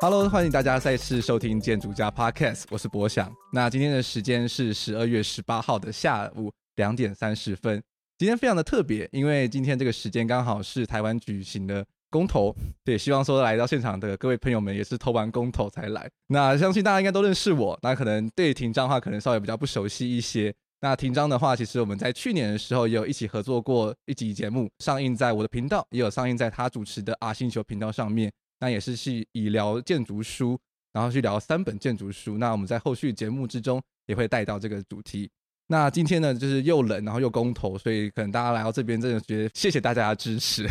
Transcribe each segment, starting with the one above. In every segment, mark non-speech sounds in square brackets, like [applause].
Hello，欢迎大家再次收听建筑家 Podcast，我是博想。那今天的时间是十二月十八号的下午两点三十分。今天非常的特别，因为今天这个时间刚好是台湾举行的公投，对，希望说来到现场的各位朋友们也是投完公投才来。那相信大家应该都认识我，那可能对庭章的话可能稍微比较不熟悉一些。那庭章的话，其实我们在去年的时候也有一起合作过一集节目，上映在我的频道，也有上映在他主持的 R 星球频道上面。那也是去以聊建筑书，然后去聊三本建筑书。那我们在后续节目之中也会带到这个主题。那今天呢，就是又冷，然后又公投，所以可能大家来到这边，真的觉得谢谢大家的支持。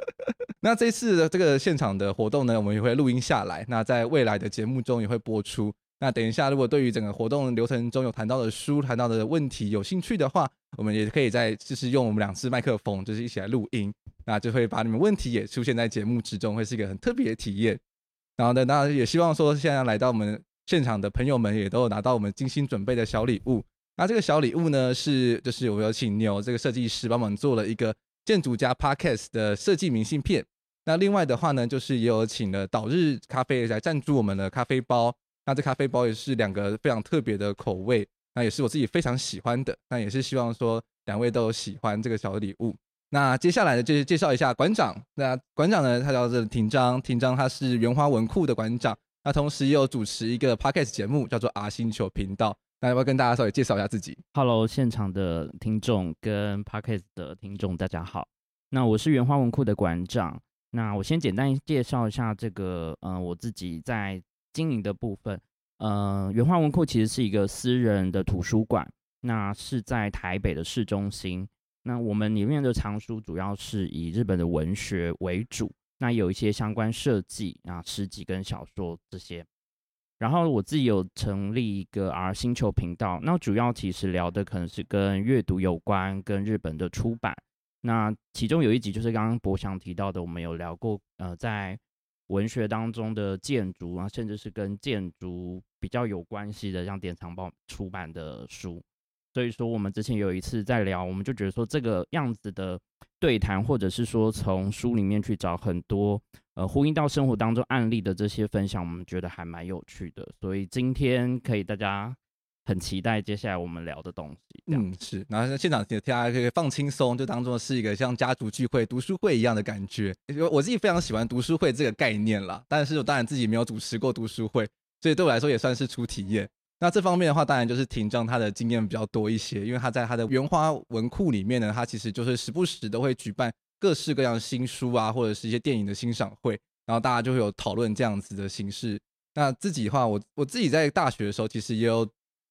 [laughs] 那这次的这个现场的活动呢，我们也会录音下来，那在未来的节目中也会播出。那等一下，如果对于整个活动流程中有谈到的书、谈到的问题有兴趣的话，我们也可以再就是用我们两支麦克风，就是一起来录音。那就会把你们问题也出现在节目之中，会是一个很特别的体验。然后呢，那也希望说现在来到我们现场的朋友们也都有拿到我们精心准备的小礼物。那这个小礼物呢，是就是我有请牛这个设计师帮忙做了一个建筑家 Podcast 的设计明信片。那另外的话呢，就是也有请了岛日咖啡来赞助我们的咖啡包。那这咖啡包也是两个非常特别的口味，那也是我自己非常喜欢的。那也是希望说两位都喜欢这个小礼物。那接下来呢，就是介绍一下馆长。那馆长呢，他叫做庭璋，庭璋他是原花文库的馆长。那同时也有主持一个 podcast 节目，叫做 R 星球频道。那要不要跟大家稍微介绍一下自己？Hello，现场的听众跟 podcast 的听众，大家好。那我是原花文库的馆长。那我先简单介绍一下这个，呃，我自己在经营的部分。呃，原画文库其实是一个私人的图书馆，那是在台北的市中心。那我们里面的藏书主要是以日本的文学为主，那有一些相关设计啊、诗集跟小说这些。然后我自己有成立一个 R 星球频道，那主要其实聊的可能是跟阅读有关，跟日本的出版。那其中有一集就是刚刚博翔提到的，我们有聊过呃，在文学当中的建筑啊，甚至是跟建筑比较有关系的，像典藏报出版的书。所以说，我们之前有一次在聊，我们就觉得说这个样子的对谈，或者是说从书里面去找很多呃呼应到生活当中案例的这些分享，我们觉得还蛮有趣的。所以今天可以大家很期待接下来我们聊的东西。嗯，是。然后现场大家可以放轻松，就当做是一个像家族聚会、读书会一样的感觉。我自己非常喜欢读书会这个概念啦，但是我当然自己没有主持过读书会，所以对我来说也算是初体验。那这方面的话，当然就是庭璋他的经验比较多一些，因为他在他的原花文库里面呢，他其实就是时不时都会举办各式各样新书啊，或者是一些电影的欣赏会，然后大家就会有讨论这样子的形式。那自己的话，我我自己在大学的时候，其实也有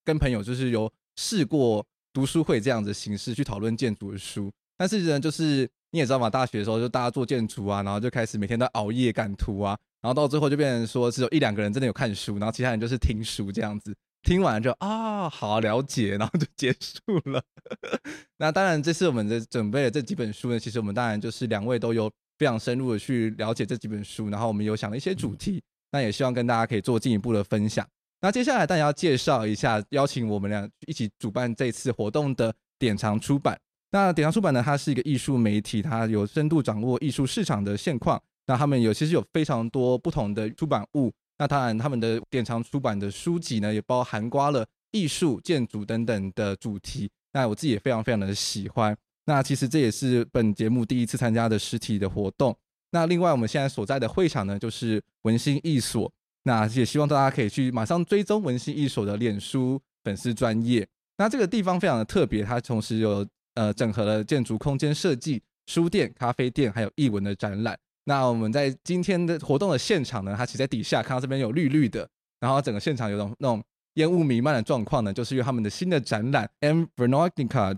跟朋友就是有试过读书会这样子的形式去讨论建筑的书，但是呢，就是你也知道嘛，大学的时候就大家做建筑啊，然后就开始每天都熬夜赶图啊，然后到最后就变成说只有一两个人真的有看书，然后其他人就是听书这样子。听完就啊，好了解，然后就结束了。[laughs] 那当然，这次我们的准备的这几本书呢，其实我们当然就是两位都有非常深入的去了解这几本书，然后我们有想了一些主题，那也希望跟大家可以做进一步的分享。那接下来，大家要介绍一下，邀请我们俩一起主办这次活动的典藏出版。那典藏出版呢，它是一个艺术媒体，它有深度掌握艺术市场的现况。那他们有其实有非常多不同的出版物。那当然，他们的典藏出版的书籍呢，也包含括了艺术、建筑等等的主题。那我自己也非常非常的喜欢。那其实这也是本节目第一次参加的实体的活动。那另外，我们现在所在的会场呢，就是文心艺所。那也希望大家可以去马上追踪文心艺所的脸书粉丝专页。那这个地方非常的特别，它同时有呃整合了建筑空间设计、书店、咖啡店，还有艺文的展览。那我们在今天的活动的现场呢，它其实在底下看到这边有绿绿的，然后整个现场有种那种烟雾弥漫的状况呢，就是因为他们的新的展览 M. Veronica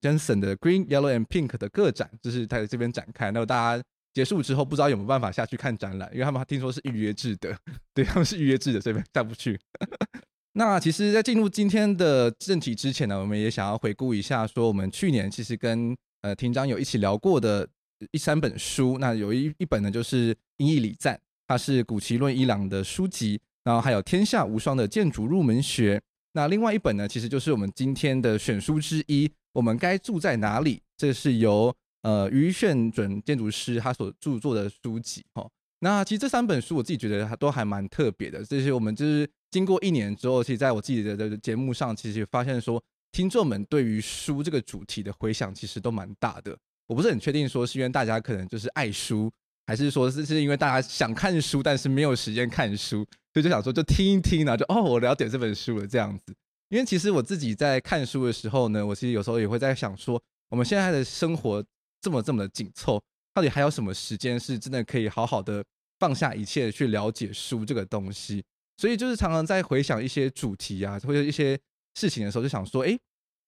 Jensen 的 Green, Yellow and Pink 的个展，就是在这边展开。那大家结束之后，不知道有没有办法下去看展览，因为他们听说是预约制的，[laughs] 对，他们是预约制的，所以下不去。[laughs] 那其实，在进入今天的正题之前呢，我们也想要回顾一下，说我们去年其实跟呃亭长有一起聊过的一三本书。那有一一本呢，就是《英译礼赞》，它是谷崎润一郎的书籍。然后还有《天下无双的建筑入门学》。那另外一本呢，其实就是我们今天的选书之一，《我们该住在哪里》。这是由呃于炫准建筑师他所著作的书籍。哈，那其实这三本书我自己觉得都还蛮特别的。这些我们就是。经过一年之后，其实在我自己的节目上，其实发现说，听众们对于书这个主题的回响其实都蛮大的。我不是很确定说是因为大家可能就是爱书，还是说是是因为大家想看书，但是没有时间看书，所以就想说就听一听呢，就哦，我了解这本书了这样子。因为其实我自己在看书的时候呢，我其实有时候也会在想说，我们现在的生活这么这么的紧凑，到底还有什么时间是真的可以好好的放下一切去了解书这个东西？所以就是常常在回想一些主题啊，或者一些事情的时候，就想说，哎，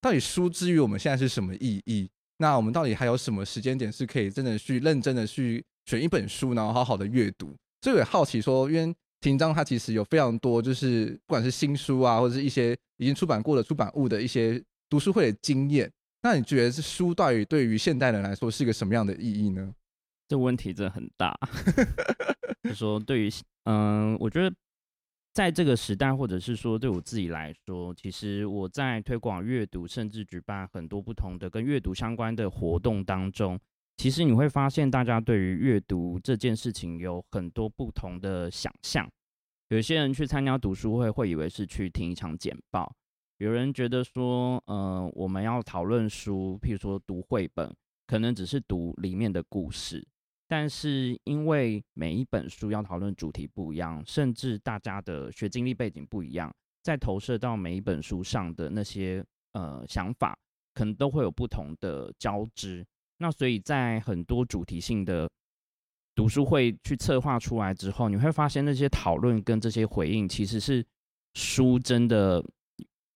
到底书之于我们现在是什么意义？那我们到底还有什么时间点是可以真的去认真的去选一本书，然后好好的阅读？所以我也好奇说，因为廷章他其实有非常多，就是不管是新书啊，或者是一些已经出版过的出版物的一些读书会的经验。那你觉得是书到底对于现代人来说是一个什么样的意义呢？这问题真的很大。[laughs] 就说对于，嗯，我觉得。在这个时代，或者是说对我自己来说，其实我在推广阅读，甚至举办很多不同的跟阅读相关的活动当中，其实你会发现，大家对于阅读这件事情有很多不同的想象。有些人去参加读书会，会以为是去听一场简报；有人觉得说，呃，我们要讨论书，譬如说读绘本，可能只是读里面的故事。但是因为每一本书要讨论主题不一样，甚至大家的学经历背景不一样，在投射到每一本书上的那些呃想法，可能都会有不同的交织。那所以在很多主题性的读书会去策划出来之后，你会发现那些讨论跟这些回应，其实是书真的，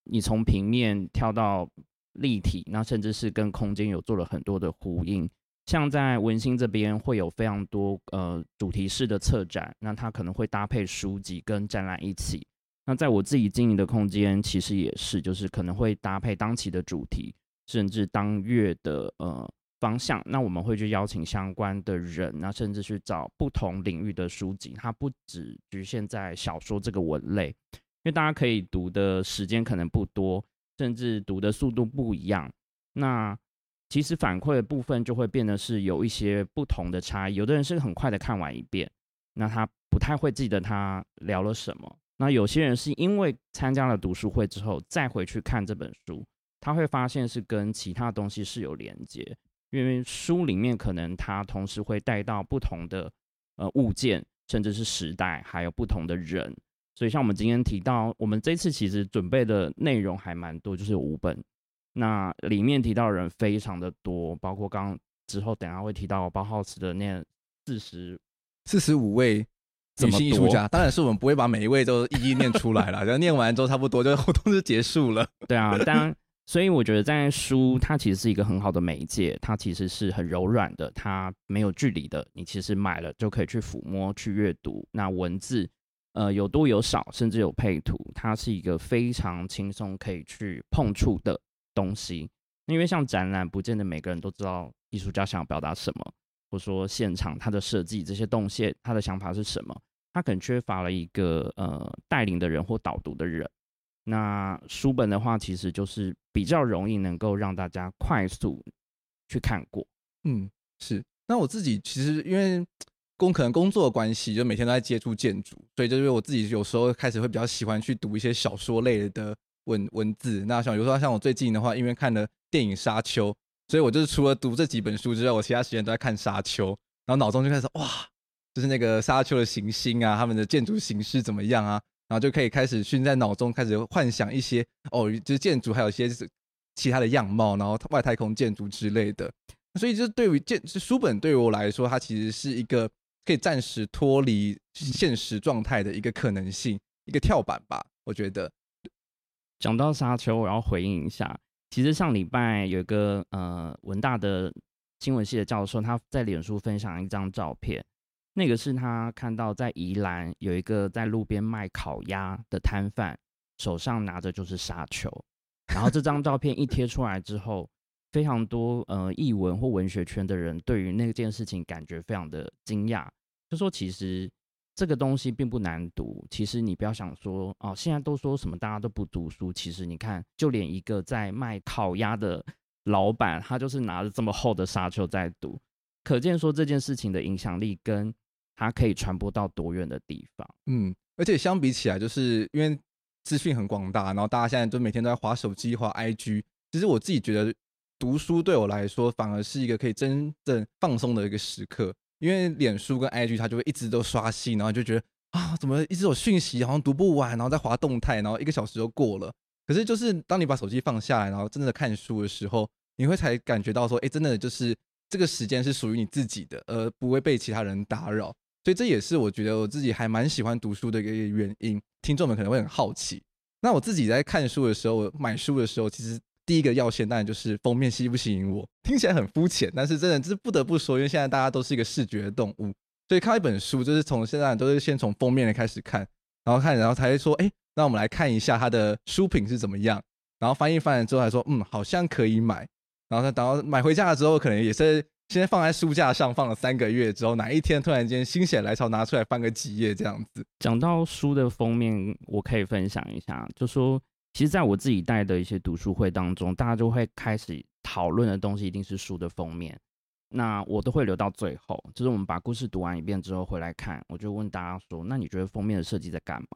你从平面跳到立体，那甚至是跟空间有做了很多的呼应。像在文心这边会有非常多呃主题式的策展，那它可能会搭配书籍跟展览一起。那在我自己经营的空间，其实也是，就是可能会搭配当期的主题，甚至当月的呃方向。那我们会去邀请相关的人，那甚至去找不同领域的书籍，它不只局限在小说这个文类，因为大家可以读的时间可能不多，甚至读的速度不一样。那其实反馈的部分就会变得是有一些不同的差异。有的人是很快的看完一遍，那他不太会记得他聊了什么。那有些人是因为参加了读书会之后再回去看这本书，他会发现是跟其他东西是有连接，因为书里面可能他同时会带到不同的呃物件，甚至是时代，还有不同的人。所以像我们今天提到，我们这次其实准备的内容还蛮多，就是有五本。那里面提到的人非常的多，包括刚之后等下会提到包浩斯的那四十四十五位女性艺术家，当然是我们不会把每一位都一一念出来了，[laughs] 然后念完之后差不多就活动就结束了。对啊，当然，所以我觉得在书它其实是一个很好的媒介，它其实是很柔软的，它没有距离的，你其实买了就可以去抚摸去阅读。那文字呃有多有少，甚至有配图，它是一个非常轻松可以去碰触的。东西，因为像展览，不见得每个人都知道艺术家想要表达什么，或者说现场他的设计这些动线，他的想法是什么，他可能缺乏了一个呃带领的人或导读的人。那书本的话，其实就是比较容易能够让大家快速去看过。嗯，是。那我自己其实因为工可能工作的关系，就每天都在接触建筑，所以就是我自己有时候开始会比较喜欢去读一些小说类的。文文字，那像比如说像我最近的话，因为看了电影《沙丘》，所以我就是除了读这几本书之外，我其他时间都在看《沙丘》，然后脑中就开始哇，就是那个沙丘的行星啊，他们的建筑形式怎么样啊，然后就可以开始训在脑中开始幻想一些哦，就是建筑还有一些其他的样貌，然后外太空建筑之类的。所以就对于建书本对于我来说，它其实是一个可以暂时脱离现实状态的一个可能性，一个跳板吧，我觉得。讲到沙丘，我要回应一下。其实上礼拜有一个呃文大的新闻系的教授，他在脸书分享一张照片，那个是他看到在宜兰有一个在路边卖烤鸭的摊贩，手上拿着就是沙丘。然后这张照片一贴出来之后，非常多呃译文或文学圈的人对于那件事情感觉非常的惊讶，就说其实。这个东西并不难读，其实你不要想说哦，现在都说什么大家都不读书，其实你看，就连一个在卖烤鸭的老板，他就是拿着这么厚的沙丘在读，可见说这件事情的影响力跟它可以传播到多远的地方。嗯，而且相比起来，就是因为资讯很广大，然后大家现在都每天都在划手机、划 IG，其实我自己觉得读书对我来说反而是一个可以真正放松的一个时刻。因为脸书跟 IG 它就会一直都刷新，然后就觉得啊，怎么一直有讯息，好像读不完，然后再滑动态，然后一个小时就过了。可是就是当你把手机放下来，然后真的看书的时候，你会才感觉到说，哎，真的就是这个时间是属于你自己的，而不会被其他人打扰。所以这也是我觉得我自己还蛮喜欢读书的一个原因。听众们可能会很好奇，那我自己在看书的时候，买书的时候，其实。第一个要件当然就是封面吸不吸引我，听起来很肤浅，但是真的就是不得不说，因为现在大家都是一个视觉的动物，所以看一本书就是从现在都是先从封面的开始看，然后看，然后才会说，哎，那我们来看一下它的书品是怎么样，然后翻一翻了之后还说，嗯，好像可以买，然后他等到买回家了之后，可能也是先放在书架上放了三个月之后，哪一天突然间心血来潮拿出来翻个几页这样子。讲到书的封面，我可以分享一下，就说。其实，在我自己带的一些读书会当中，大家就会开始讨论的东西，一定是书的封面。那我都会留到最后，就是我们把故事读完一遍之后回来看，我就问大家说：“那你觉得封面的设计在干嘛？”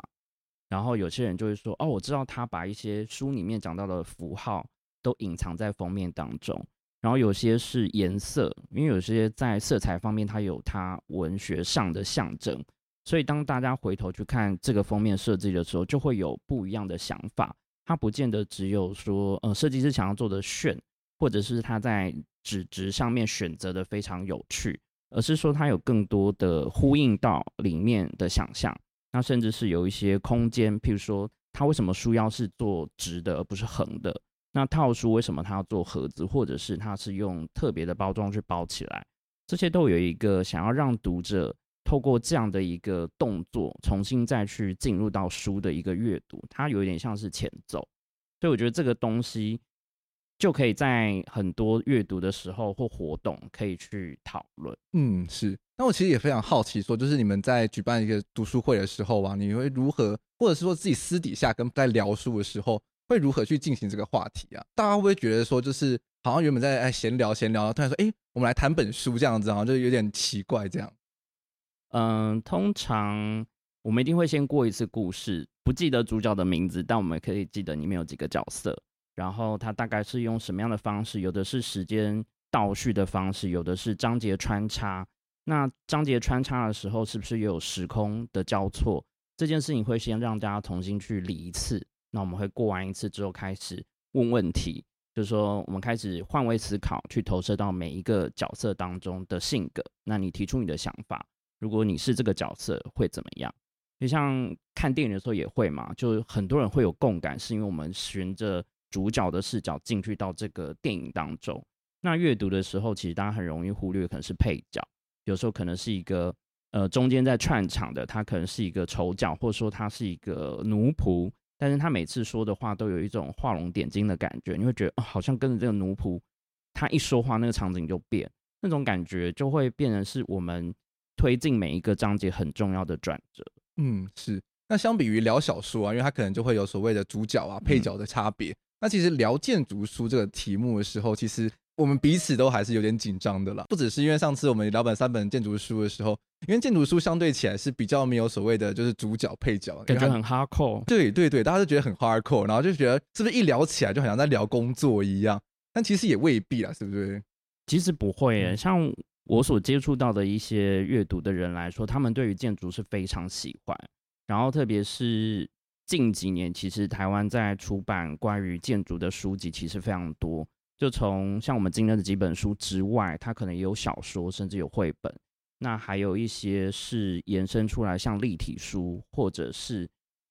然后有些人就会说：“哦，我知道他把一些书里面讲到的符号都隐藏在封面当中。”然后有些是颜色，因为有些在色彩方面它有它文学上的象征，所以当大家回头去看这个封面设计的时候，就会有不一样的想法。它不见得只有说，呃，设计师想要做的炫，或者是他在纸质上面选择的非常有趣，而是说它有更多的呼应到里面的想象。那甚至是有一些空间，譬如说，它为什么书腰是做直的而不是横的？那套书为什么它要做盒子，或者是它是用特别的包装去包起来？这些都有一个想要让读者。透过这样的一个动作，重新再去进入到书的一个阅读，它有一点像是前奏，所以我觉得这个东西就可以在很多阅读的时候或活动可以去讨论。嗯，是。那我其实也非常好奇，说就是你们在举办一个读书会的时候啊，你会如何，或者是说自己私底下跟在聊书的时候，会如何去进行这个话题啊？大家会不会觉得说，就是好像原本在哎闲聊闲聊，突然说哎，我们来谈本书这样子，好像就有点奇怪这样。嗯，通常我们一定会先过一次故事，不记得主角的名字，但我们可以记得里面有几个角色，然后他大概是用什么样的方式，有的是时间倒叙的方式，有的是章节穿插。那章节穿插的时候，是不是也有时空的交错？这件事情会先让大家重新去理一次。那我们会过完一次之后，开始问问题，就是说我们开始换位思考，去投射到每一个角色当中的性格。那你提出你的想法。如果你是这个角色会怎么样？就像看电影的时候也会嘛，就很多人会有共感，是因为我们循着主角的视角进去到这个电影当中。那阅读的时候，其实大家很容易忽略，可能是配角，有时候可能是一个呃中间在串场的，他可能是一个丑角，或者说他是一个奴仆，但是他每次说的话都有一种画龙点睛的感觉，你会觉得哦，好像跟着这个奴仆，他一说话，那个场景就变，那种感觉就会变成是我们。推进每一个章节很重要的转折。嗯，是。那相比于聊小说啊，因为它可能就会有所谓的主角啊、配角的差别。嗯、那其实聊建筑书这个题目的时候，其实我们彼此都还是有点紧张的啦。不只是因为上次我们聊本三本建筑书的时候，因为建筑书相对起来是比较没有所谓的就是主角配角，感觉很 hardcore。对对对，大家都觉得很 hardcore，然后就觉得是不是一聊起来就好像在聊工作一样？但其实也未必啊，是不是？其实不会耶，像。我所接触到的一些阅读的人来说，他们对于建筑是非常喜欢。然后，特别是近几年，其实台湾在出版关于建筑的书籍其实非常多。就从像我们今天的几本书之外，它可能也有小说，甚至有绘本。那还有一些是延伸出来，像立体书，或者是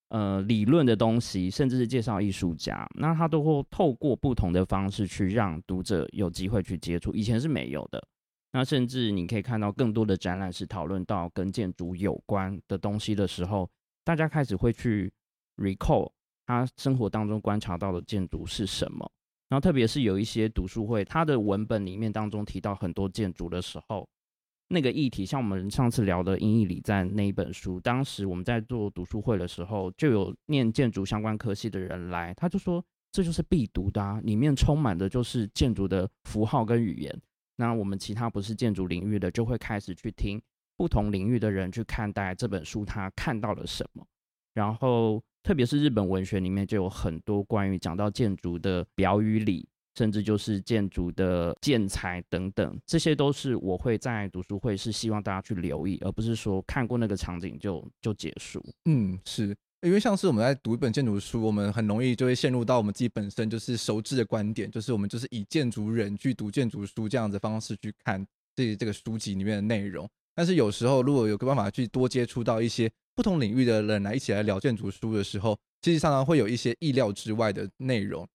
呃理论的东西，甚至是介绍艺术家，那他都会透过不同的方式去让读者有机会去接触，以前是没有的。那甚至你可以看到更多的展览是讨论到跟建筑有关的东西的时候，大家开始会去 recall 他生活当中观察到的建筑是什么。然后特别是有一些读书会，它的文本里面当中提到很多建筑的时候，那个议题像我们上次聊的《英译礼赞》那一本书，当时我们在做读书会的时候，就有念建筑相关科系的人来，他就说这就是必读的啊，里面充满的就是建筑的符号跟语言。那我们其他不是建筑领域的，就会开始去听不同领域的人去看待这本书，他看到了什么。然后，特别是日本文学里面就有很多关于讲到建筑的表与里，甚至就是建筑的建材等等，这些都是我会在读书会是希望大家去留意，而不是说看过那个场景就就结束。嗯，是。因为像是我们在读一本建筑书，我们很容易就会陷入到我们自己本身就是熟知的观点，就是我们就是以建筑人去读建筑书这样子方式去看这这个书籍里面的内容。但是有时候如果有个办法去多接触到一些不同领域的人来一起来聊建筑书的时候，其实常常会有一些意料之外的内容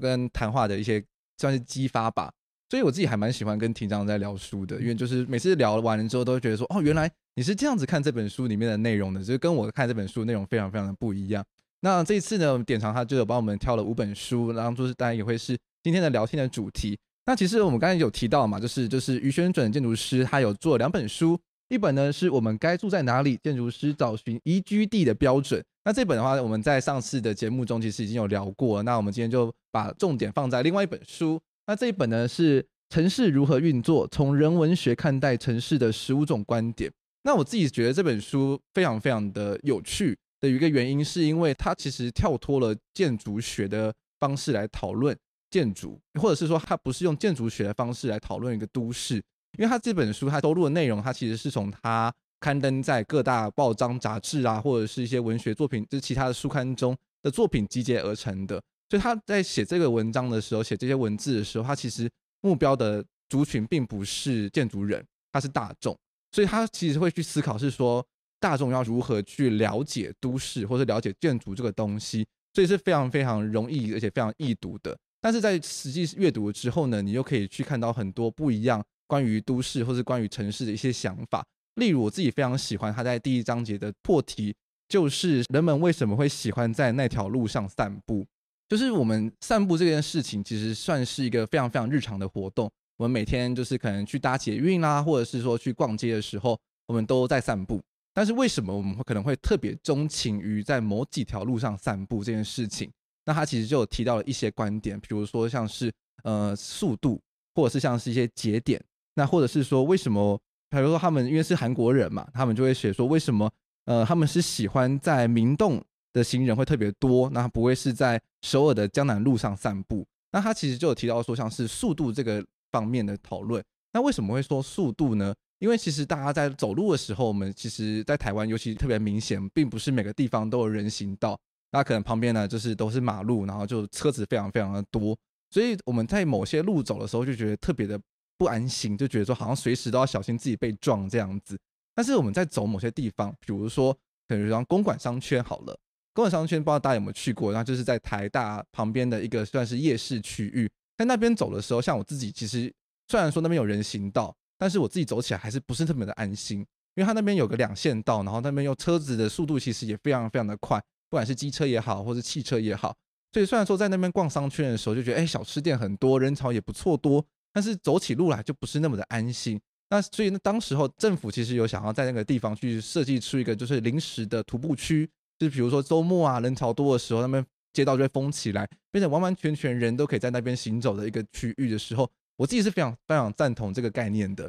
跟谈话的一些算是激发吧。所以我自己还蛮喜欢跟庭长在聊书的，因为就是每次聊完了之后都会觉得说，哦，原来。你是这样子看这本书里面的内容的，就是跟我看这本书内容非常非常的不一样。那这一次呢，典藏他就有帮我们挑了五本书，然后就是当然也会是今天的聊天的主题。那其实我们刚才有提到嘛，就是就是于轩准建筑师他有做两本书，一本呢是我们该住在哪里，建筑师找寻宜居地的标准。那这本的话，我们在上次的节目中其实已经有聊过，那我们今天就把重点放在另外一本书。那这一本呢是城市如何运作，从人文学看待城市的十五种观点。那我自己觉得这本书非常非常的有趣的一个原因，是因为它其实跳脱了建筑学的方式来讨论建筑，或者是说它不是用建筑学的方式来讨论一个都市，因为它这本书它收录的内容，它其实是从它刊登在各大报章杂志啊，或者是一些文学作品，就是其他的书刊中的作品集结而成的。所以他在写这个文章的时候，写这些文字的时候，他其实目标的族群并不是建筑人，他是大众。所以他其实会去思考，是说大众要如何去了解都市或者了解建筑这个东西，所以是非常非常容易而且非常易读的。但是在实际阅读之后呢，你又可以去看到很多不一样关于都市或是关于城市的一些想法。例如我自己非常喜欢他在第一章节的破题，就是人们为什么会喜欢在那条路上散步？就是我们散步这件事情，其实算是一个非常非常日常的活动。我们每天就是可能去搭捷运啦，或者是说去逛街的时候，我们都在散步。但是为什么我们会可能会特别钟情于在某几条路上散步这件事情？那他其实就有提到了一些观点，比如说像是呃速度，或者是像是一些节点，那或者是说为什么，比如说他们因为是韩国人嘛，他们就会写说为什么呃他们是喜欢在明洞的行人会特别多，那不会是在首尔的江南路上散步？那他其实就有提到说像是速度这个。方面的讨论，那为什么会说速度呢？因为其实大家在走路的时候，我们其实，在台湾尤其特别明显，并不是每个地方都有人行道，那可能旁边呢就是都是马路，然后就车子非常非常的多，所以我们在某些路走的时候就觉得特别的不安心，就觉得说好像随时都要小心自己被撞这样子。但是我们在走某些地方，比如说可能像公馆商圈好了，公馆商圈不知道大家有没有去过，那就是在台大旁边的一个算是夜市区域。在那边走的时候，像我自己，其实虽然说那边有人行道，但是我自己走起来还是不是特别的安心，因为它那边有个两线道，然后那边用车子的速度其实也非常非常的快，不管是机车也好，或是汽车也好。所以虽然说在那边逛商圈的时候就觉得，哎，小吃店很多，人潮也不错多，但是走起路来就不是那么的安心。那所以呢，当时候政府其实有想要在那个地方去设计出一个就是临时的徒步区，就是比如说周末啊人潮多的时候，那边。街道就会封起来，变成完完全全人都可以在那边行走的一个区域的时候，我自己是非常非常赞同这个概念的，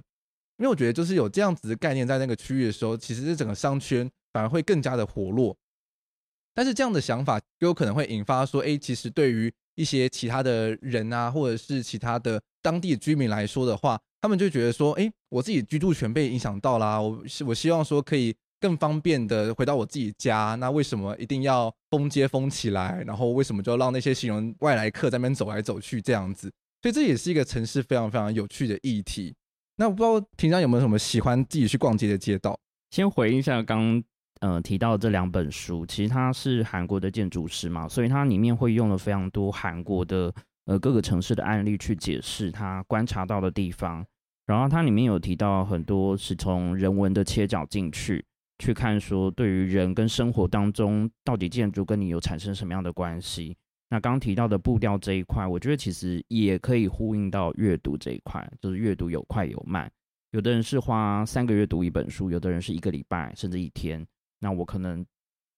因为我觉得就是有这样子的概念在那个区域的时候，其实这整个商圈反而会更加的活络。但是这样的想法就有可能会引发说，哎，其实对于一些其他的人啊，或者是其他的当地居民来说的话，他们就觉得说，哎，我自己居住权被影响到啦，我我希望说可以。更方便的回到我自己家，那为什么一定要封街封起来？然后为什么就让那些行人外来客在那边走来走去这样子？所以这也是一个城市非常非常有趣的议题。那我不知道平常有没有什么喜欢自己去逛街的街道？先回应一下刚呃提到这两本书，其实他是韩国的建筑师嘛，所以他里面会用了非常多韩国的呃各个城市的案例去解释他观察到的地方。然后它里面有提到很多是从人文的切角进去去看，说对于人跟生活当中到底建筑跟你有产生什么样的关系。那刚刚提到的步调这一块，我觉得其实也可以呼应到阅读这一块，就是阅读有快有慢。有的人是花三个月读一本书，有的人是一个礼拜甚至一天。那我可能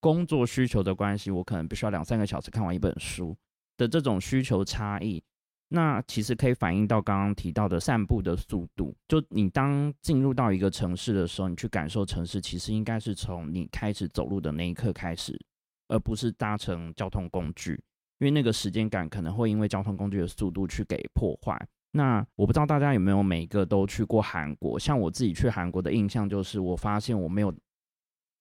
工作需求的关系，我可能必须要两三个小时看完一本书的这种需求差异。那其实可以反映到刚刚提到的散步的速度。就你当进入到一个城市的时候，你去感受城市，其实应该是从你开始走路的那一刻开始，而不是搭乘交通工具。因为那个时间感可能会因为交通工具的速度去给破坏。那我不知道大家有没有每一个都去过韩国？像我自己去韩国的印象就是，我发现我没有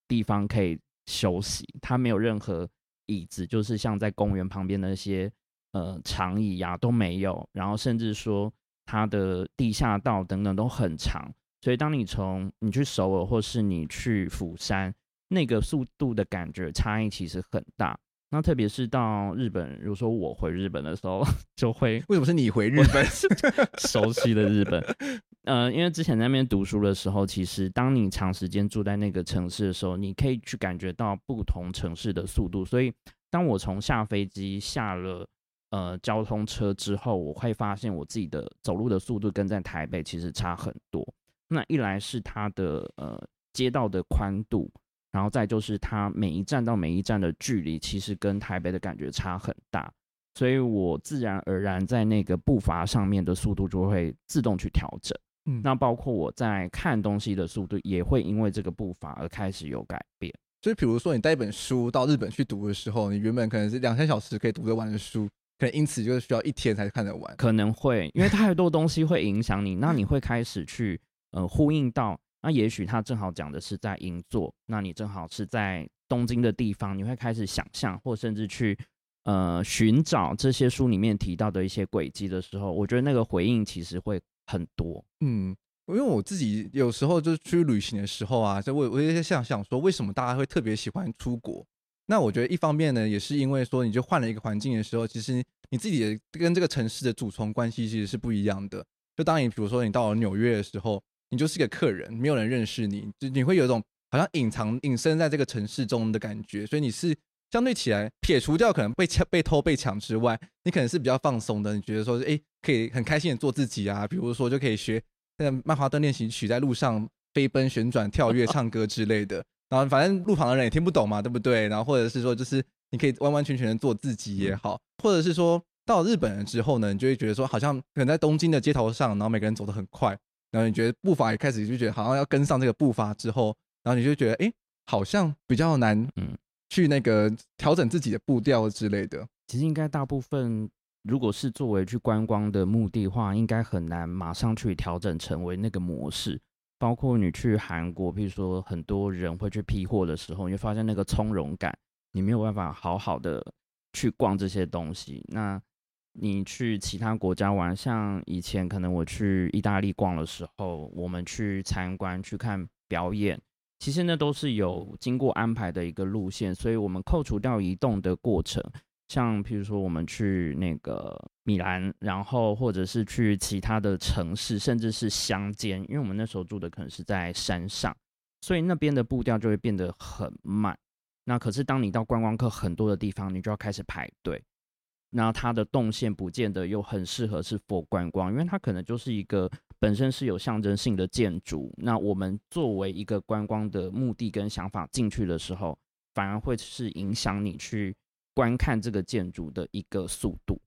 地方可以休息，它没有任何椅子，就是像在公园旁边那些呃长椅呀、啊、都没有。然后甚至说它的地下道等等都很长，所以当你从你去首尔或是你去釜山，那个速度的感觉差异其实很大。那特别是到日本，如果说我回日本的时候，[laughs] 就会为什么是你回日本？熟悉的日本，呃，因为之前在那边读书的时候，其实当你长时间住在那个城市的时候，你可以去感觉到不同城市的速度。所以，当我从下飞机下了呃交通车之后，我会发现我自己的走路的速度跟在台北其实差很多。那一来是它的呃街道的宽度。然后再就是它每一站到每一站的距离，其实跟台北的感觉差很大，所以我自然而然在那个步伐上面的速度就会自动去调整。嗯，那包括我在看东西的速度也会因为这个步伐而开始有改变。所以，比如说你带一本书到日本去读的时候，你原本可能是两三小时可以读得完的书，可能因此就是需要一天才看得完。可能会因为太多东西会影响你，那你会开始去呃呼应到。那也许他正好讲的是在银座，那你正好是在东京的地方，你会开始想象，或甚至去呃寻找这些书里面提到的一些轨迹的时候，我觉得那个回应其实会很多。嗯，因为我自己有时候就是去旅行的时候啊，就我我也想想说，为什么大家会特别喜欢出国？那我觉得一方面呢，也是因为说，你就换了一个环境的时候，其实你自己跟这个城市的主从关系其实是不一样的。就当你比如说你到了纽约的时候。你就是个客人，没有人认识你，就你会有一种好像隐藏、隐身在这个城市中的感觉。所以你是相对起来，撇除掉可能被抢、被偷、被抢之外，你可能是比较放松的。你觉得说，哎，可以很开心的做自己啊，比如说就可以学那个曼哈顿练习曲，在路上飞奔、旋转、跳跃、唱歌之类的。然后反正路旁的人也听不懂嘛，对不对？然后或者是说，就是你可以完完全全的做自己也好，或者是说到日本了之后呢，你就会觉得说，好像可能在东京的街头上，然后每个人走得很快。然后你觉得步伐也开始就觉得好像要跟上这个步伐之后，然后你就觉得哎，好像比较难，嗯，去那个调整自己的步调之类的。其实应该大部分，如果是作为去观光的目的的话，应该很难马上去调整成为那个模式。包括你去韩国，譬如说很多人会去批货的时候，你会发现那个从容感，你没有办法好好的去逛这些东西。那你去其他国家玩，像以前可能我去意大利逛的时候，我们去参观去看表演，其实那都是有经过安排的一个路线，所以我们扣除掉移动的过程，像譬如说我们去那个米兰，然后或者是去其他的城市，甚至是乡间，因为我们那时候住的可能是在山上，所以那边的步调就会变得很慢。那可是当你到观光客很多的地方，你就要开始排队。那它的动线不见得又很适合是 for 观光，因为它可能就是一个本身是有象征性的建筑。那我们作为一个观光的目的跟想法进去的时候，反而会是影响你去观看这个建筑的一个速度。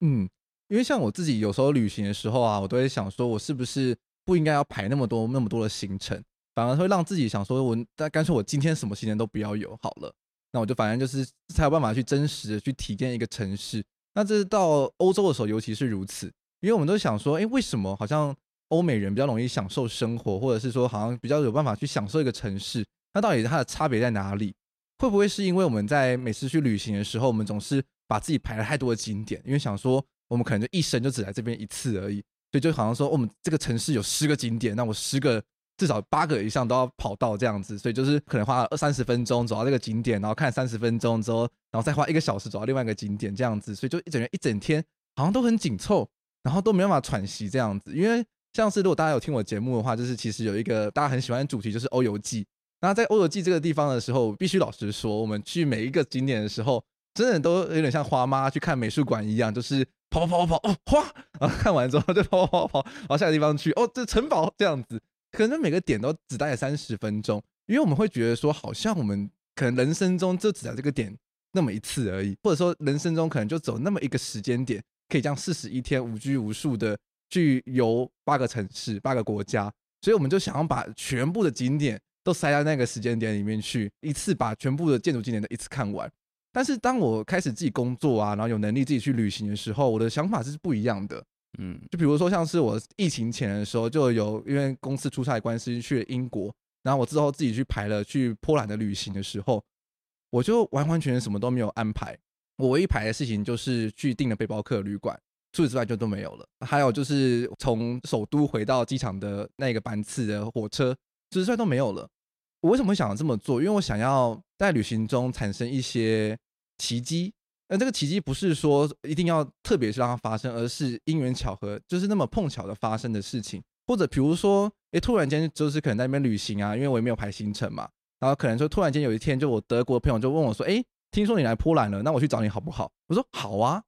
嗯，因为像我自己有时候旅行的时候啊，我都会想说，我是不是不应该要排那么多那么多的行程，反而会让自己想说，我那干脆我今天什么行程都不要有好了。那我就反正就是才有办法去真实的去体验一个城市。那这是到欧洲的时候，尤其是如此，因为我们都想说，哎，为什么好像欧美人比较容易享受生活，或者是说好像比较有办法去享受一个城市？那到底它的差别在哪里？会不会是因为我们在每次去旅行的时候，我们总是把自己排了太多的景点，因为想说我们可能就一生就只来这边一次而已，所以就好像说我们这个城市有十个景点，那我十个至少八个以上都要跑到这样子，所以就是可能花了二三十分钟走到这个景点，然后看三十分钟之后，然后再花一个小时走到另外一个景点这样子，所以就一整天一整天好像都很紧凑，然后都没办法喘息这样子。因为像是如果大家有听我节目的话，就是其实有一个大家很喜欢的主题就是欧游记。那在欧洲记这个地方的时候，必须老实说，我们去每一个景点的时候，真的都有点像花妈去看美术馆一样，就是跑跑跑跑哦花，然后看完之后就跑跑跑跑，然后下个地方去哦这城堡这样子。可能每个点都只待了三十分钟，因为我们会觉得说，好像我们可能人生中就只在这个点那么一次而已，或者说人生中可能就走那么一个时间点，可以这样四十一天无拘无束的去游八个城市、八个国家，所以我们就想要把全部的景点都塞到那个时间点里面去，一次把全部的建筑景点都一次看完。但是当我开始自己工作啊，然后有能力自己去旅行的时候，我的想法是不一样的。嗯，就比如说像是我疫情前的时候，就有因为公司出差关系去了英国，然后我之后自己去排了去波兰的旅行的时候，我就完完全全什么都没有安排，我唯一排的事情就是去订了背包客旅馆，除此之外就都没有了。还有就是从首都回到机场的那个班次的火车，除此之外都没有了。我为什么会想要这么做？因为我想要在旅行中产生一些奇迹。那这个奇迹不是说一定要特别是让它发生，而是因缘巧合，就是那么碰巧的发生的事情。或者比如说，哎，突然间就是可能在那边旅行啊，因为我也没有排行程嘛，然后可能说突然间有一天，就我德国的朋友就问我说，哎，听说你来波兰了，那我去找你好不好？我说好啊，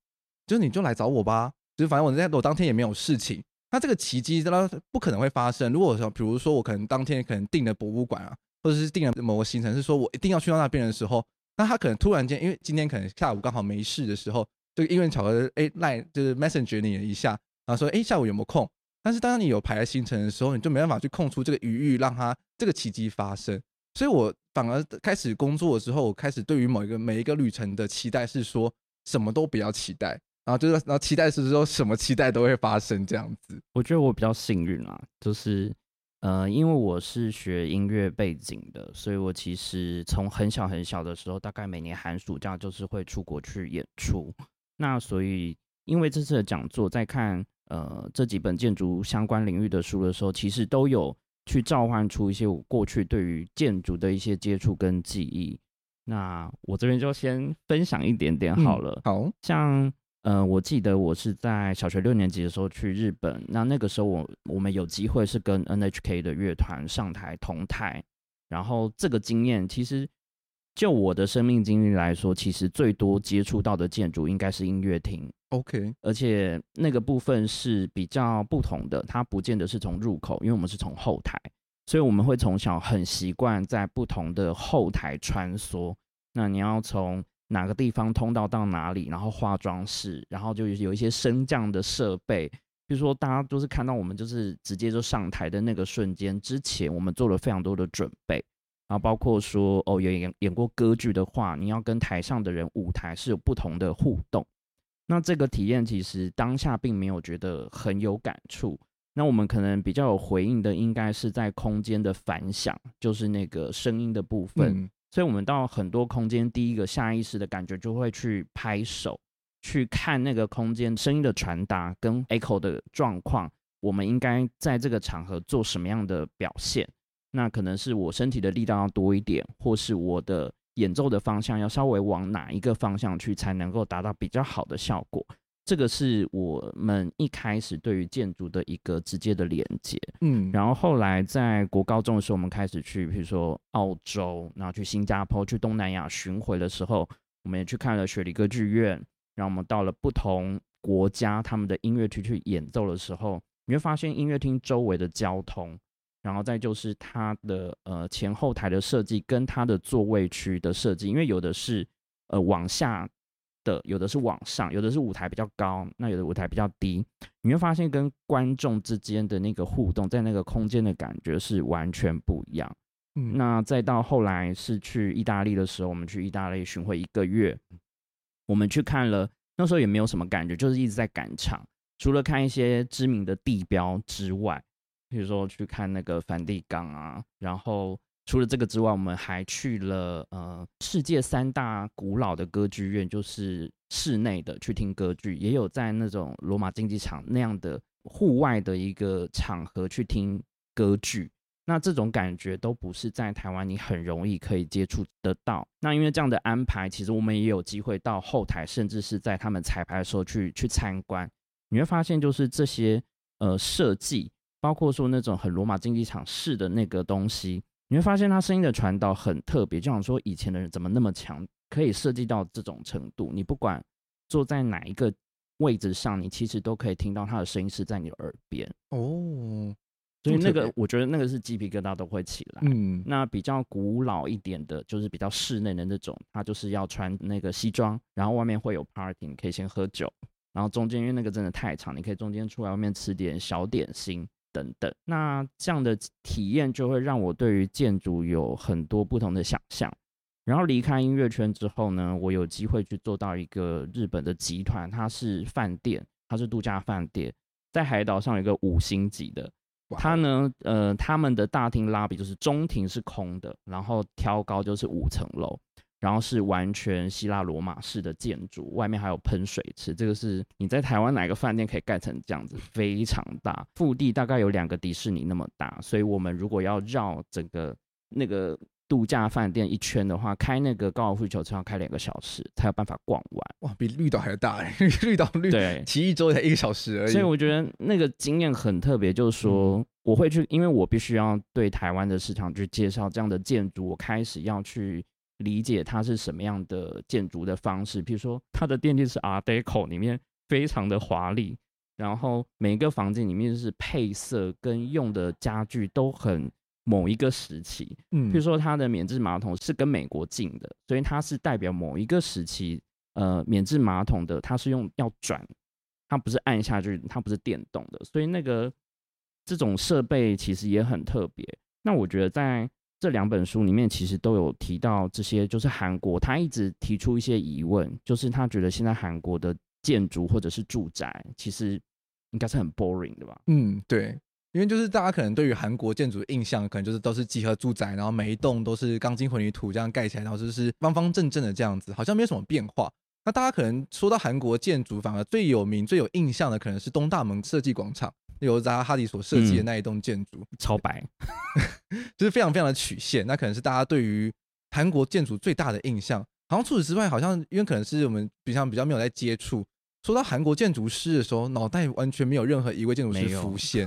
就是你就来找我吧，就是反正我在我当天也没有事情。那这个奇迹它不可能会发生。如果说比如说我可能当天可能订了博物馆啊，或者是定了某个行程，是说我一定要去到那边的时候。那他可能突然间，因为今天可能下午刚好没事的时候，就因为巧合，哎，赖就是 message 你了一下，然后说，哎，下午有没有空？但是当你有排了行程的时候，你就没办法去空出这个余裕，让他这个奇迹发生。所以我反而开始工作的时候，我开始对于某一个每一个旅程的期待是说，什么都不要期待，然后就是然后期待是说什么期待都会发生这样子。我觉得我比较幸运啊，就是。呃，因为我是学音乐背景的，所以我其实从很小很小的时候，大概每年寒暑假就是会出国去演出。那所以，因为这次的讲座，在看呃这几本建筑相关领域的书的时候，其实都有去召唤出一些我过去对于建筑的一些接触跟记忆。那我这边就先分享一点点好了，嗯、好像。呃，我记得我是在小学六年级的时候去日本，那那个时候我我们有机会是跟 NHK 的乐团上台同台，然后这个经验其实就我的生命经历来说，其实最多接触到的建筑应该是音乐厅。OK，而且那个部分是比较不同的，它不见得是从入口，因为我们是从后台，所以我们会从小很习惯在不同的后台穿梭。那你要从哪个地方通道到哪里，然后化妆室，然后就有一些升降的设备，比如说大家都是看到我们就是直接就上台的那个瞬间，之前我们做了非常多的准备，然后包括说哦，有演演过歌剧的话，你要跟台上的人舞台是有不同的互动，那这个体验其实当下并没有觉得很有感触，那我们可能比较有回应的应该是在空间的反响，就是那个声音的部分。所以，我们到很多空间，第一个下意识的感觉就会去拍手，去看那个空间声音的传达跟 echo 的状况。我们应该在这个场合做什么样的表现？那可能是我身体的力道要多一点，或是我的演奏的方向要稍微往哪一个方向去，才能够达到比较好的效果。这个是我们一开始对于建筑的一个直接的连接，嗯，然后后来在国高中的时候，我们开始去，比如说澳洲，然后去新加坡，去东南亚巡回的时候，我们也去看了雪梨歌剧院，然后我们到了不同国家他们的音乐厅去演奏的时候，你会发现音乐厅周围的交通，然后再就是它的呃前后台的设计跟它的座位区的设计，因为有的是呃往下。的有的是往上，有的是舞台比较高，那有的舞台比较低，你会发现跟观众之间的那个互动，在那个空间的感觉是完全不一样。嗯，那再到后来是去意大利的时候，我们去意大利巡回一个月，我们去看了，那时候也没有什么感觉，就是一直在赶场，除了看一些知名的地标之外，比如说去看那个梵蒂冈啊，然后。除了这个之外，我们还去了呃世界三大古老的歌剧院，就是室内的去听歌剧，也有在那种罗马竞技场那样的户外的一个场合去听歌剧。那这种感觉都不是在台湾你很容易可以接触得到。那因为这样的安排，其实我们也有机会到后台，甚至是在他们彩排的时候去去参观。你会发现，就是这些呃设计，包括说那种很罗马竞技场式的那个东西，你会发现他声音的传导很特别。就想说以前的人怎么那么强，可以设计到这种程度？你不管坐在哪一个位置上，你其实都可以听到他的声音是在你的耳边哦。所以那个，我觉得那个是鸡皮疙瘩都会起来。嗯，那比较古老一点的，就是比较室内的那种，他就是要穿那个西装，然后外面会有 party，你可以先喝酒，然后中间因为那个真的太长，你可以中间出来外面吃点小点心等等。那这样的体验就会让我对于建筑有很多不同的想象。然后离开音乐圈之后呢，我有机会去做到一个日本的集团，它是饭店，它是度假饭店，在海岛上有一个五星级的。它呢，呃，他们的大厅拉比就是中庭是空的，然后挑高就是五层楼，然后是完全希腊罗马式的建筑，外面还有喷水池。这个是你在台湾哪个饭店可以盖成这样子？非常大，腹地大概有两个迪士尼那么大，所以我们如果要绕整个那个。度假饭店一圈的话，开那个高尔夫球场要开两个小时才有办法逛完。哇，比绿岛还要大哎！[laughs] 绿岛绿对，骑一周才一个小时而已。所以我觉得那个经验很特别，就是说、嗯、我会去，因为我必须要对台湾的市场去介绍这样的建筑，我开始要去理解它是什么样的建筑的方式。比如说，它的电梯是 Art Deco，里面非常的华丽，然后每一个房间里面是配色跟用的家具都很。某一个时期，嗯，比如说它的免治马桶是跟美国进的，所以它是代表某一个时期，呃，免治马桶的它是用要转，它不是按下去，它不是电动的，所以那个这种设备其实也很特别。那我觉得在这两本书里面，其实都有提到这些，就是韩国他一直提出一些疑问，就是他觉得现在韩国的建筑或者是住宅，其实应该是很 boring 的吧？嗯，对。因为就是大家可能对于韩国建筑的印象，可能就是都是集合住宅，然后每一栋都是钢筋混凝土这样盖起来，然后就是方方正正的这样子，好像没有什么变化。那大家可能说到韩国建筑，反而最有名、最有印象的，可能是东大门设计广场，由扎哈迪所设计的那一栋建筑，嗯，超白，[laughs] 就是非常非常的曲线。那可能是大家对于韩国建筑最大的印象。好像除此之外，好像因为可能是我们平常比较没有在接触，说到韩国建筑师的时候，脑袋完全没有任何一位建筑师浮现。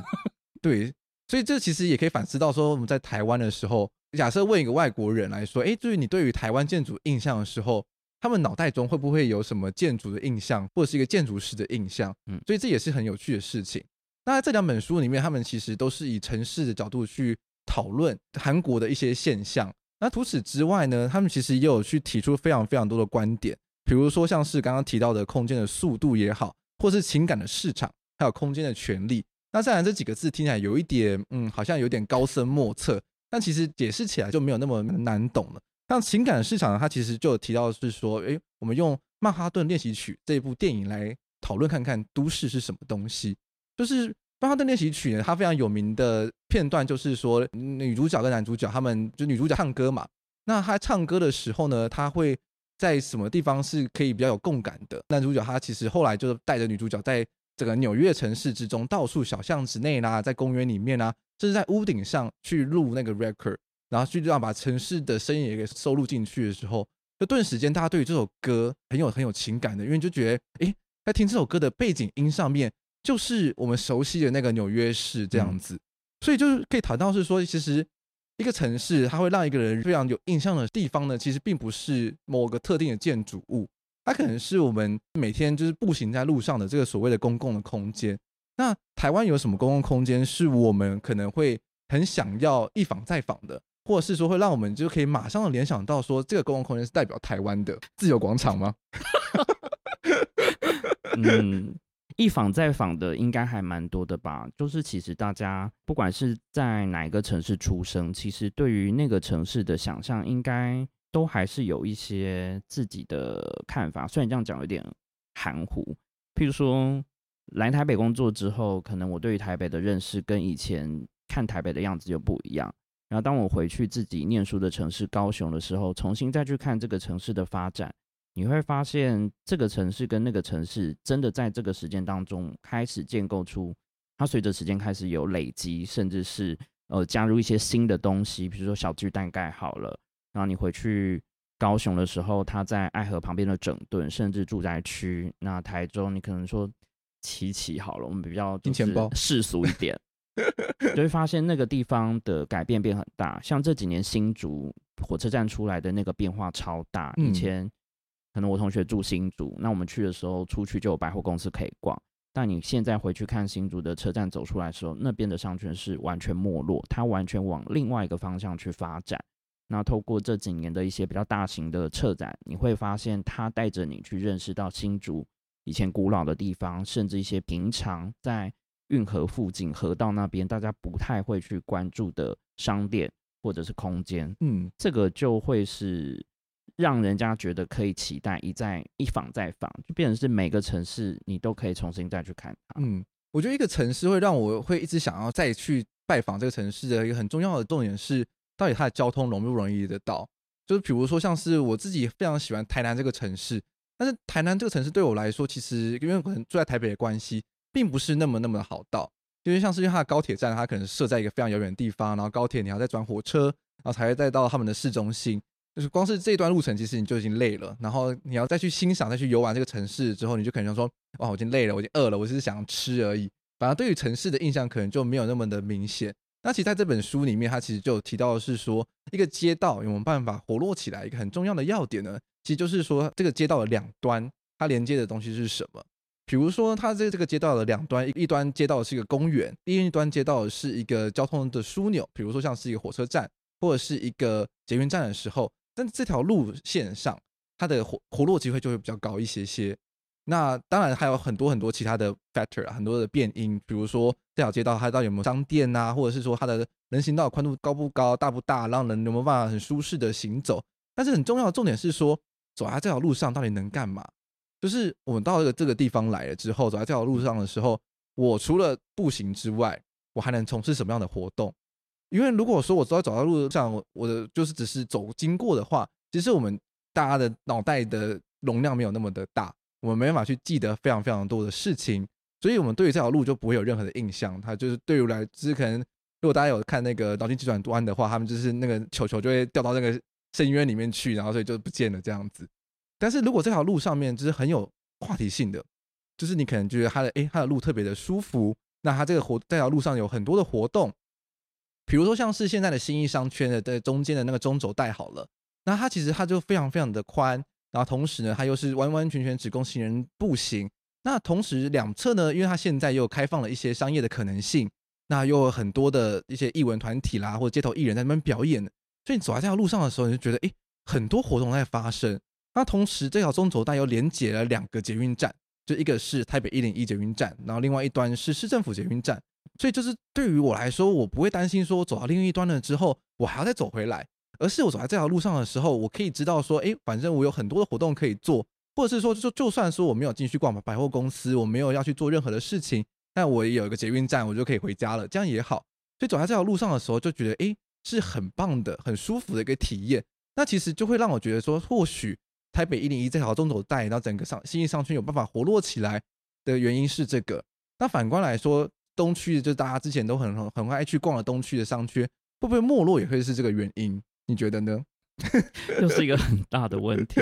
对，所以这其实也可以反思到说，我们在台湾的时候，假设问一个外国人来说，哎，就是你对于台湾建筑印象的时候，他们脑袋中会不会有什么建筑的印象，或者是一个建筑师的印象？嗯，所以这也是很有趣的事情。那这两本书里面，他们其实都是以城市的角度去讨论韩国的一些现象。那除此之外呢，他们其实也有去提出非常非常多的观点，比如说像是刚刚提到的空间的速度也好，或是情感的市场，还有空间的权利。那虽然这几个字听起来有一点，嗯，好像有点高深莫测，但其实解释起来就没有那么难懂了。像情感市场，它其实就提到是说，诶，我们用《曼哈顿练习曲》这部电影来讨论看看都市是什么东西。就是《巴哈顿练习曲》呢，它非常有名的片段就是说，女主角跟男主角他们就女主角唱歌嘛，那她唱歌的时候呢，她会在什么地方是可以比较有共感的？男主角他其实后来就是带着女主角在。整个纽约城市之中，到处小巷子内啦，在公园里面啊，甚至在屋顶上去录那个 record，然后去这样把城市的声音也给收录进去的时候，就顿时间大家对于这首歌很有很有情感的，因为就觉得，诶，在听这首歌的背景音上面，就是我们熟悉的那个纽约市这样子，所以就是可以谈到是说，其实一个城市它会让一个人非常有印象的地方呢，其实并不是某个特定的建筑物。它可能是我们每天就是步行在路上的这个所谓的公共的空间。那台湾有什么公共空间是我们可能会很想要一访再访的，或者是说会让我们就可以马上的联想到说这个公共空间是代表台湾的自由广场吗？[laughs] 嗯，一访再访的应该还蛮多的吧。就是其实大家不管是在哪一个城市出生，其实对于那个城市的想象应该。都还是有一些自己的看法，虽然这样讲有点含糊。譬如说，来台北工作之后，可能我对于台北的认识跟以前看台北的样子就不一样。然后当我回去自己念书的城市高雄的时候，重新再去看这个城市的发展，你会发现这个城市跟那个城市真的在这个时间当中开始建构出，它随着时间开始有累积，甚至是呃加入一些新的东西，比如说小巨蛋盖好了，然后你回去高雄的时候，它在爱河旁边的整顿，甚至住宅区。那台中你可能说七期好了，我们比较金钱包世俗一点，[laughs] 就会发现那个地方的改变变很大。像这几年新竹火车站出来的那个变化超大，以前可能我同学住新竹，那我们去的时候出去就有百货公司可以逛。但你现在回去看新竹的车站走出来的时候，那边的商圈是完全没落，它完全往另外一个方向去发展。那透过这几年的一些比较大型的策展，你会发现它带着你去认识到新竹以前古老的地方，甚至一些平常在运河附近河道那边大家不太会去关注的商店或者是空间。嗯，这个就会是。让人家觉得可以期待，一再一访再访，就变成是每个城市你都可以重新再去看它。嗯，我觉得一个城市会让我会一直想要再去拜访这个城市的一个很重要的重点是，到底它的交通容不容易得到？就是比如说像是我自己非常喜欢台南这个城市，但是台南这个城市对我来说，其实因为可能住在台北的关系，并不是那么那么的好到，因为像是因为它的高铁站，它可能设在一个非常遥远的地方，然后高铁你要再转火车，然后才会再到他们的市中心。就是光是这段路程，其实你就已经累了。然后你要再去欣赏、再去游玩这个城市之后，你就可能说：“哇，我已经累了，我已经饿了，我只是想吃而已。”反而对于城市的印象可能就没有那么的明显。那其实在这本书里面，它其实就提到的是说，一个街道有没有办法活络起来，一个很重要的要点呢，其实就是说这个街道的两端它连接的东西是什么。比如说，它在这个街道的两端，一端街道是一个公园，另一端街道是一个交通的枢纽，比如说像是一个火车站或者是一个捷运站的时候。但这条路线上，它的活活络机会就会比较高一些些。那当然还有很多很多其他的 factor，很多的变因，比如说这条街道它到底有没有商店啊，或者是说它的人行道宽度高不高、大不大，让人有没有办法很舒适的行走。但是很重要的重点是说，走在这条路上到底能干嘛？就是我们到这个这个地方来了之后，走在这条路上的时候，我除了步行之外，我还能从事什么样的活动？因为如果说我走在走在路上，我的就是只是走经过的话，其实我们大家的脑袋的容量没有那么的大，我们没办法去记得非常非常多的事情，所以我们对于这条路就不会有任何的印象。它就是对于来，就是可能如果大家有看那个脑筋急转弯的话，他们就是那个球球就会掉到那个深渊里面去，然后所以就不见了这样子。但是如果这条路上面就是很有话题性的，就是你可能觉得它的诶，它的路特别的舒服，那它这个活这条路上有很多的活动。比如说像是现在的新义商圈的在中间的那个中轴带好了，那它其实它就非常非常的宽，然后同时呢，它又是完完全全只供行人步行。那同时两侧呢，因为它现在又开放了一些商业的可能性，那又有很多的一些艺文团体啦，或者街头艺人在那边表演，所以你走在这条路上的时候，你就觉得诶，很多活动在发生。那同时这条中轴带又连接了两个捷运站，就一个是台北一零一捷运站，然后另外一端是市政府捷运站。所以就是对于我来说，我不会担心说走到另一端了之后，我还要再走回来，而是我走在这条路上的时候，我可以知道说，哎，反正我有很多的活动可以做，或者是说，就就算说我没有进去逛百货公司，我没有要去做任何的事情，但我也有一个捷运站，我就可以回家了，这样也好。所以走在这条路上的时候，就觉得，哎，是很棒的、很舒服的一个体验。那其实就会让我觉得说，或许台北一零一这条中轴带，然后整个上新义商圈有办法活络起来的原因是这个。那反观来说，东区就大家之前都很很很爱去逛的东区的商圈，会不会没落也会是这个原因？你觉得呢？[laughs] 又是一个很大的问题。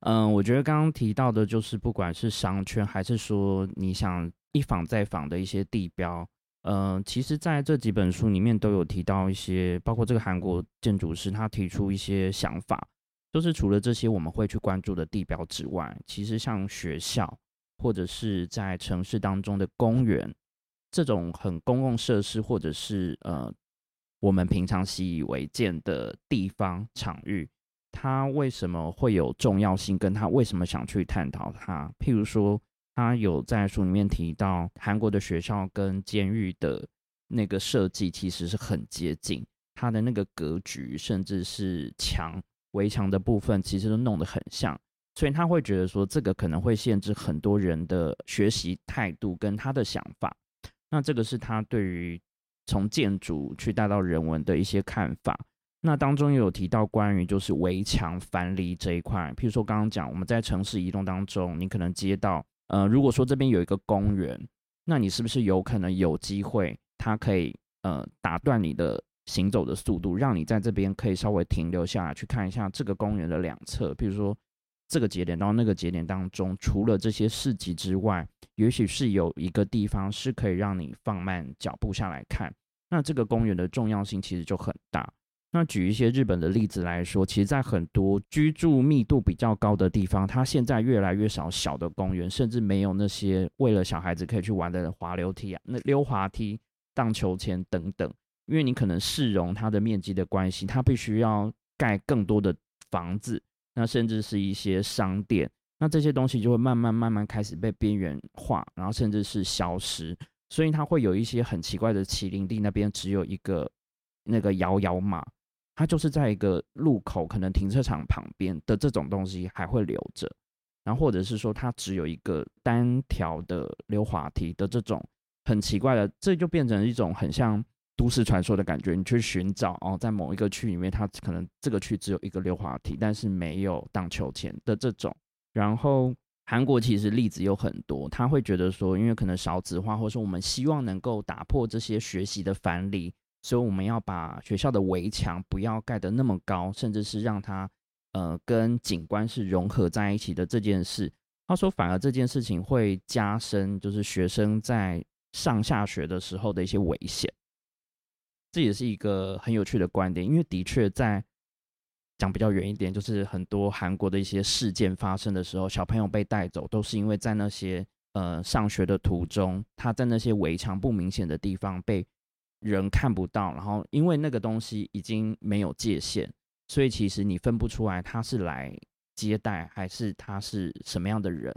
嗯，我觉得刚刚提到的就是，不管是商圈，还是说你想一访再访的一些地标，嗯，其实在这几本书里面都有提到一些，包括这个韩国建筑师他提出一些想法，就是除了这些我们会去关注的地标之外，其实像学校或者是在城市当中的公园。这种很公共设施，或者是呃，我们平常习以为见的地方场域，它为什么会有重要性？跟他为什么想去探讨它？譬如说，他有在书里面提到，韩国的学校跟监狱的那个设计其实是很接近，它的那个格局，甚至是墙围墙的部分，其实都弄得很像，所以他会觉得说，这个可能会限制很多人的学习态度跟他的想法。那这个是他对于从建筑去带到人文的一些看法。那当中有提到关于就是围墙藩篱这一块，譬如说刚刚讲我们在城市移动当中，你可能接到呃，如果说这边有一个公园，那你是不是有可能有机会，它可以呃打断你的行走的速度，让你在这边可以稍微停留下来，去看一下这个公园的两侧，譬如说这个节点到那个节点当中，除了这些市集之外，也许是有一个地方是可以让你放慢脚步下来看。那这个公园的重要性其实就很大。那举一些日本的例子来说，其实，在很多居住密度比较高的地方，它现在越来越少小的公园，甚至没有那些为了小孩子可以去玩的滑溜梯啊、那溜滑梯、荡秋千等等。因为你可能市容它的面积的关系，它必须要盖更多的房子，那甚至是一些商店，那这些东西就会慢慢慢慢开始被边缘化，然后甚至是消失。所以它会有一些很奇怪的麒麟地，那边只有一个那个摇摇马，它就是在一个路口，可能停车场旁边的这种东西还会留着，然后或者是说它只有一个单条的溜滑梯的这种很奇怪的，这就变成一种很像都市传说的感觉。你去寻找哦，在某一个区里面，它可能这个区只有一个溜滑梯，但是没有荡秋千的这种，然后。韩国其实例子有很多，他会觉得说，因为可能少子化，或者说我们希望能够打破这些学习的藩篱，所以我们要把学校的围墙不要盖得那么高，甚至是让它呃跟景观是融合在一起的这件事。他说，反而这件事情会加深就是学生在上下学的时候的一些危险。这也是一个很有趣的观点，因为的确在。讲比较远一点，就是很多韩国的一些事件发生的时候，小朋友被带走，都是因为在那些呃上学的途中，他在那些围墙不明显的地方被人看不到，然后因为那个东西已经没有界限，所以其实你分不出来他是来接待还是他是什么样的人，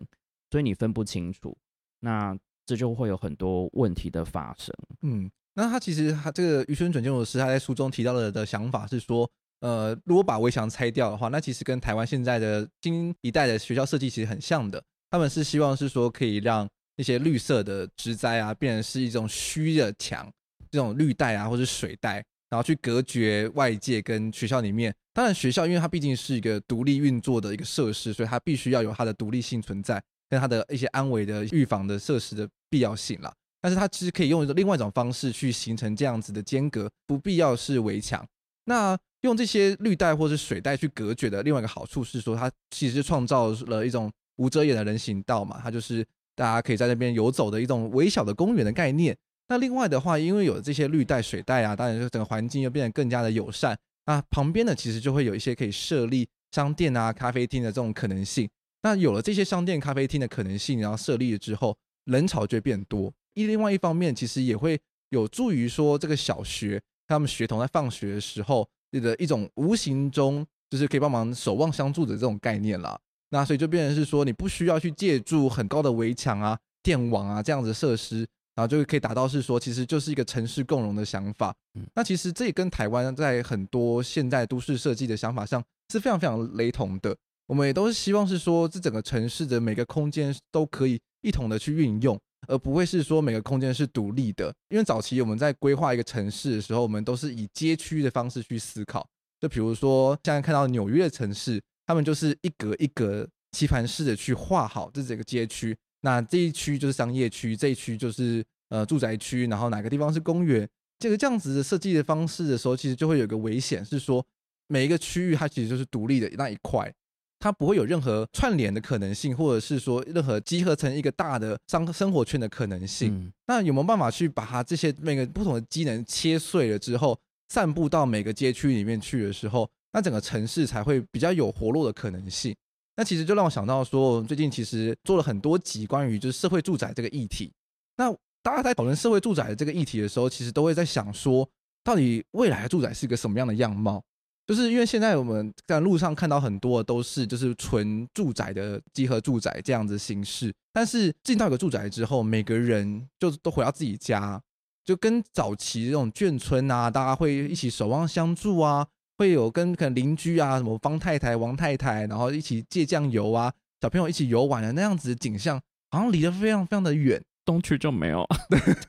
所以你分不清楚，那这就会有很多问题的发生。嗯，那他其实他这个鱼村准建筑师他在书中提到的的想法是说。呃，如果把围墙拆掉的话，那其实跟台湾现在的新一代的学校设计其实很像的。他们是希望是说可以让那些绿色的植栽啊，变成是一种虚的墙，这种绿带啊，或者水带，然后去隔绝外界跟学校里面。当然，学校因为它毕竟是一个独立运作的一个设施，所以它必须要有它的独立性存在，跟它的一些安危的预防的设施的必要性啦。但是它其实可以用另外一种方式去形成这样子的间隔，不必要是围墙。那用这些绿带或者水带去隔绝的另外一个好处是说，它其实创造了一种无遮掩的人行道嘛，它就是大家可以在那边游走的一种微小的公园的概念。那另外的话，因为有这些绿带、水带啊，当然就整个环境又变得更加的友善。那旁边呢，其实就会有一些可以设立商店啊、咖啡厅的这种可能性。那有了这些商店、咖啡厅的可能性，然后设立了之后，人潮就会变多。一另外一方面，其实也会有助于说这个小学他们学童在放学的时候。的一种无形中就是可以帮忙守望相助的这种概念啦。那所以就变成是说，你不需要去借助很高的围墙啊、电网啊这样子设施，然后就可以达到是说，其实就是一个城市共融的想法。那其实这也跟台湾在很多现代都市设计的想法上是非常非常雷同的。我们也都是希望是说，这整个城市的每个空间都可以一同的去运用。而不会是说每个空间是独立的，因为早期我们在规划一个城市的时候，我们都是以街区的方式去思考。就比如说现在看到纽约的城市，他们就是一格一格棋盘式的去画好这整个街区。那这一区就是商业区，这一区就是呃住宅区，然后哪个地方是公园？这个这样子的设计的方式的时候，其实就会有一个危险，是说每一个区域它其实就是独立的那一块。它不会有任何串联的可能性，或者是说任何集合成一个大的商生活圈的可能性。嗯。那有没有办法去把它这些每个不同的机能切碎了之后，散布到每个街区里面去的时候，那整个城市才会比较有活络的可能性。那其实就让我想到说，最近其实做了很多集关于就是社会住宅这个议题。那大家在讨论社会住宅的这个议题的时候，其实都会在想说，到底未来的住宅是一个什么样的样貌？就是因为现在我们在路上看到很多都是就是纯住宅的集合住宅这样子形式，但是进到一个住宅之后，每个人就都回到自己家，就跟早期这种眷村啊，大家会一起守望相助啊，会有跟可能邻居啊，什么方太太、王太太，然后一起借酱油啊，小朋友一起游玩的那样子的景象，好像离得非常非常的远。东区就没有，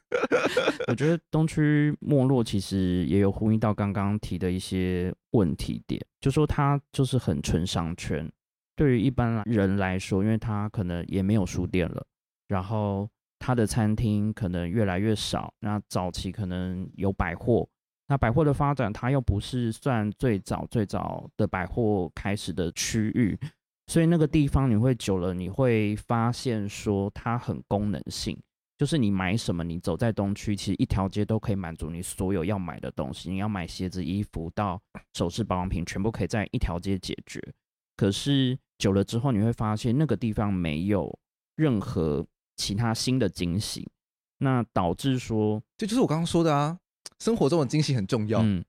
[laughs] 我觉得东区没落其实也有呼应到刚刚提的一些问题点，就说它就是很纯商圈。对于一般人来说，因为它可能也没有书店了，然后它的餐厅可能越来越少。那早期可能有百货，那百货的发展，它又不是算最早最早的百货开始的区域，所以那个地方你会久了，你会发现说它很功能性，就是你买什么，你走在东区，其实一条街都可以满足你所有要买的东西。你要买鞋子、衣服到首饰、保养品，全部可以在一条街解决。可是久了之后，你会发现那个地方没有任何其他新的惊喜，那导致说，这就是我刚刚说的啊，生活中的惊喜很重要。嗯，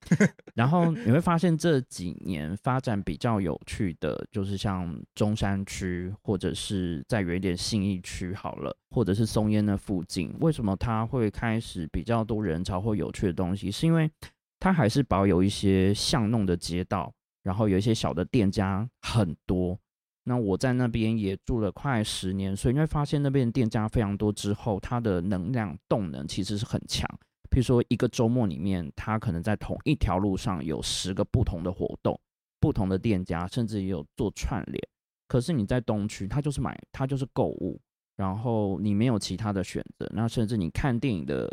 然后你会发现这几年发展比较有趣的，就是像中山区，或者是再远一点信义区好了，或者是松烟那附近，为什么它会开始比较多人潮或有趣的东西？是因为它还是保有一些巷弄的街道。然后有一些小的店家很多，那我在那边也住了快十年，所以你会发现那边店家非常多之后，它的能量动能其实是很强。譬如说一个周末里面，它可能在同一条路上有十个不同的活动，不同的店家，甚至也有做串联。可是你在东区，它就是买，它就是购物，然后你没有其他的选择，那甚至你看电影的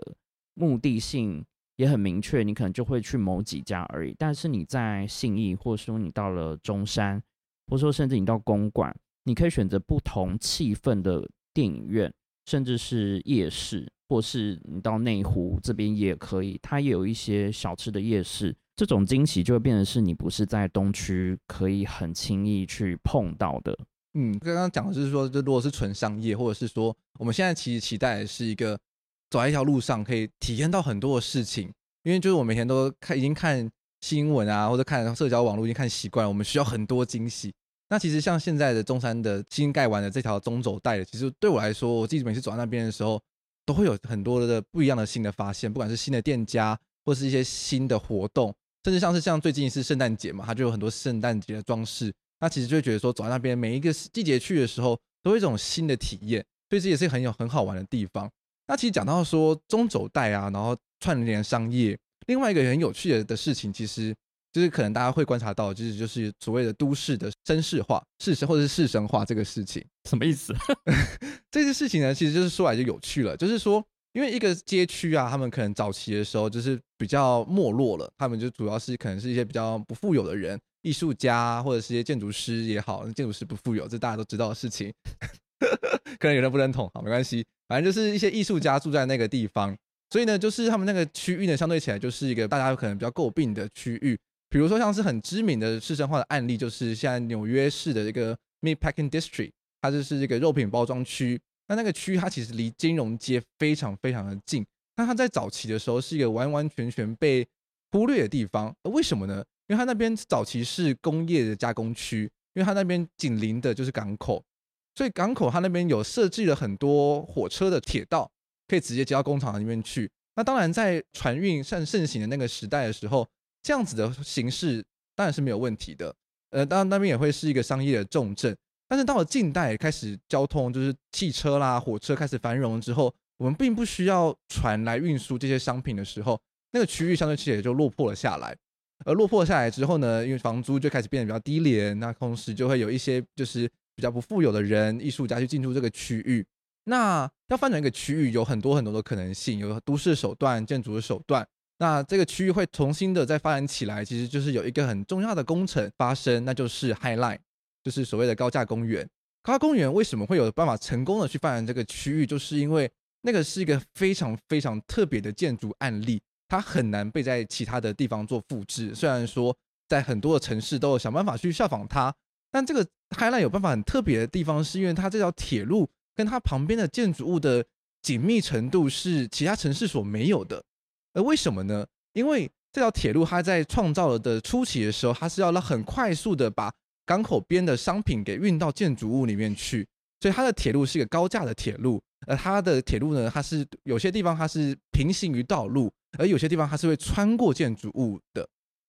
目的性。也很明确，你可能就会去某几家而已。但是你在信义，或者说你到了中山，或者说甚至你到公馆，你可以选择不同气氛的电影院，甚至是夜市，或是你到内湖这边也可以，它也有一些小吃的夜市。这种惊喜就会变成是你不是在东区可以很轻易去碰到的。嗯，刚刚讲的是说，就如果是纯商业，或者是说我们现在其实期待是一个。走在一条路上，可以体验到很多的事情，因为就是我每天都看，已经看新闻啊，或者看社交网络，已经看习惯了。我们需要很多惊喜。那其实像现在的中山的新盖完的这条中轴带，其实对我来说，我自己每次走在那边的时候，都会有很多的不一样的新的发现，不管是新的店家，或是一些新的活动，甚至像是像最近是圣诞节嘛，它就有很多圣诞节的装饰。那其实就会觉得说，走在那边每一个季节去的时候，都有一种新的体验，所以这也是很有很好玩的地方。那其实讲到说中轴带啊，然后串联商业，另外一个很有趣的的事情，其实就是可能大家会观察到，就是就是所谓的都市的绅士化、市神或者是市神化这个事情，什么意思？[laughs] 这些事情呢，其实就是说来就有趣了，就是说，因为一个街区啊，他们可能早期的时候就是比较没落了，他们就主要是可能是一些比较不富有的人，艺术家或者是一些建筑师也好，建筑师不富有，这大家都知道的事情。[laughs] 可能有人不认同，好，没关系，反正就是一些艺术家住在那个地方，所以呢，就是他们那个区域呢，相对起来就是一个大家可能比较诟病的区域。比如说像是很知名的市镇化的案例，就是现在纽约市的这个 Meatpacking District，它就是这个肉品包装区。那那个区它其实离金融街非常非常的近，那它在早期的时候是一个完完全全被忽略的地方。为什么呢？因为它那边早期是工业的加工区，因为它那边紧邻的就是港口。所以港口它那边有设计了很多火车的铁道，可以直接接到工厂里面去。那当然，在船运盛盛行的那个时代的时候，这样子的形式当然是没有问题的。呃，当然那边也会是一个商业的重镇。但是到了近代开始交通就是汽车啦、火车开始繁荣之后，我们并不需要船来运输这些商品的时候，那个区域相对其实也就落魄了下来。而落魄下来之后呢，因为房租就开始变得比较低廉，那同时就会有一些就是。比较不富有的人、艺术家去进驻这个区域，那要发展一个区域有很多很多的可能性，有都市手段、建筑的手段。那这个区域会重新的再发展起来，其实就是有一个很重要的工程发生，那就是 High Line，就是所谓的高架公园。高架公园为什么会有办法成功的去发展这个区域？就是因为那个是一个非常非常特别的建筑案例，它很难被在其他的地方做复制。虽然说在很多的城市都有想办法去效仿它。但这个 High Line 有办法很特别的地方，是因为它这条铁路跟它旁边的建筑物的紧密程度是其他城市所没有的。而为什么呢？因为这条铁路它在创造的初期的时候，它是要让很快速的把港口边的商品给运到建筑物里面去，所以它的铁路是一个高架的铁路。而它的铁路呢，它是有些地方它是平行于道路，而有些地方它是会穿过建筑物的，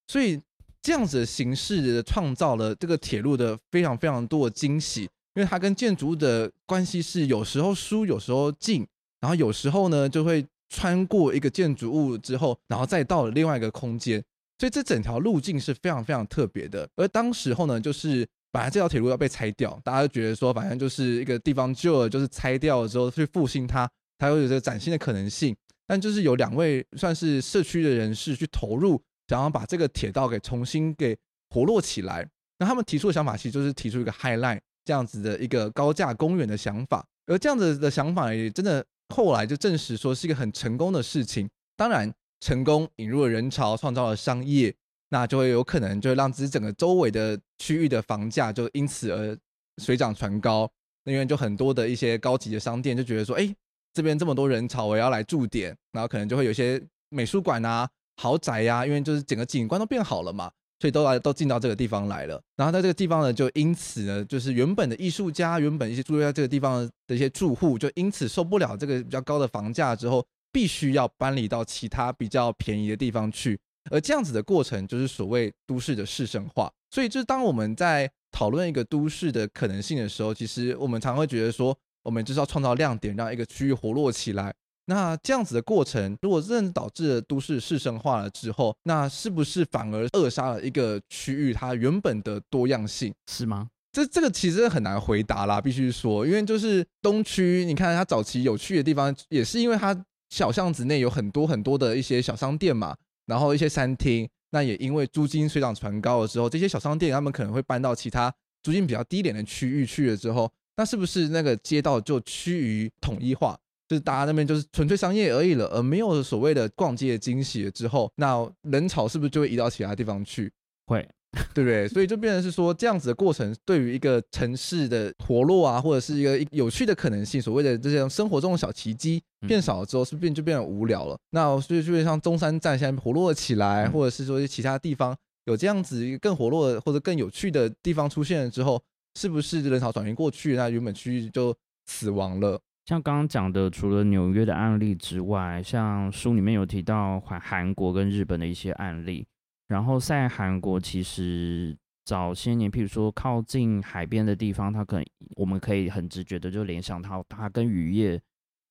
所以。这样子的形式创造了这个铁路的非常非常多的惊喜，因为它跟建筑物的关系是有时候疏，有时候近，然后有时候呢就会穿过一个建筑物之后，然后再到了另外一个空间，所以这整条路径是非常非常特别的。而当时候呢，就是本来这条铁路要被拆掉，大家就觉得说，反正就是一个地方旧了，就是拆掉了之后去复兴它。它会有这个崭新的可能性。但就是有两位算是社区的人士去投入，想要把这个铁道给重新给活络起来。那他们提出的想法，其实就是提出一个 High Line 这样子的一个高架公园的想法。而这样子的想法也真的后来就证实说是一个很成功的事情。当然，成功引入了人潮，创造了商业，那就会有可能就会让整个周围的区域的房价就因此而水涨船高。那因为就很多的一些高级的商店就觉得说，哎，这边这么多人潮，我要来驻点，然后可能就会有些美术馆啊、豪宅呀、啊，因为就是整个景观都变好了嘛，所以都来都进到这个地方来了。然后在这个地方呢，就因此呢，就是原本的艺术家、原本一些住在这个地方的一些住户，就因此受不了这个比较高的房价之后，必须要搬离到其他比较便宜的地方去。而这样子的过程，就是所谓都市的市生化。所以，就是当我们在讨论一个都市的可能性的时候，其实我们常会觉得说，我们就是要创造亮点，让一个区域活络起来。那这样子的过程，如果真的导致了都市市生化了之后，那是不是反而扼杀了一个区域它原本的多样性？是吗？这这个其实很难回答啦，必须说，因为就是东区，你看它早期有趣的地方，也是因为它小巷子内有很多很多的一些小商店嘛，然后一些餐厅。那也因为租金水涨船高了之后，这些小商店他们可能会搬到其他租金比较低廉的区域去了之后，那是不是那个街道就趋于统一化，就是大家那边就是纯粹商业而已了，而没有所谓的逛街的惊喜了之后，那人潮是不是就会移到其他地方去？会。对不对？所以就变成是说，这样子的过程对于一个城市的活络啊，或者是一个有趣的可能性，所谓的这些生活中的小奇迹变少了之后，是不是变就变得无聊了？那所以就像中山站现在活络起来，或者是说其他地方有这样子更活络的或者更有趣的地方出现了之后，是不是人潮转移过去，那原本区域就死亡了？像刚刚讲的，除了纽约的案例之外，像书里面有提到韩韩国跟日本的一些案例。然后在韩国，其实早些年，譬如说靠近海边的地方，它可能我们可以很直觉的就联想到它跟渔业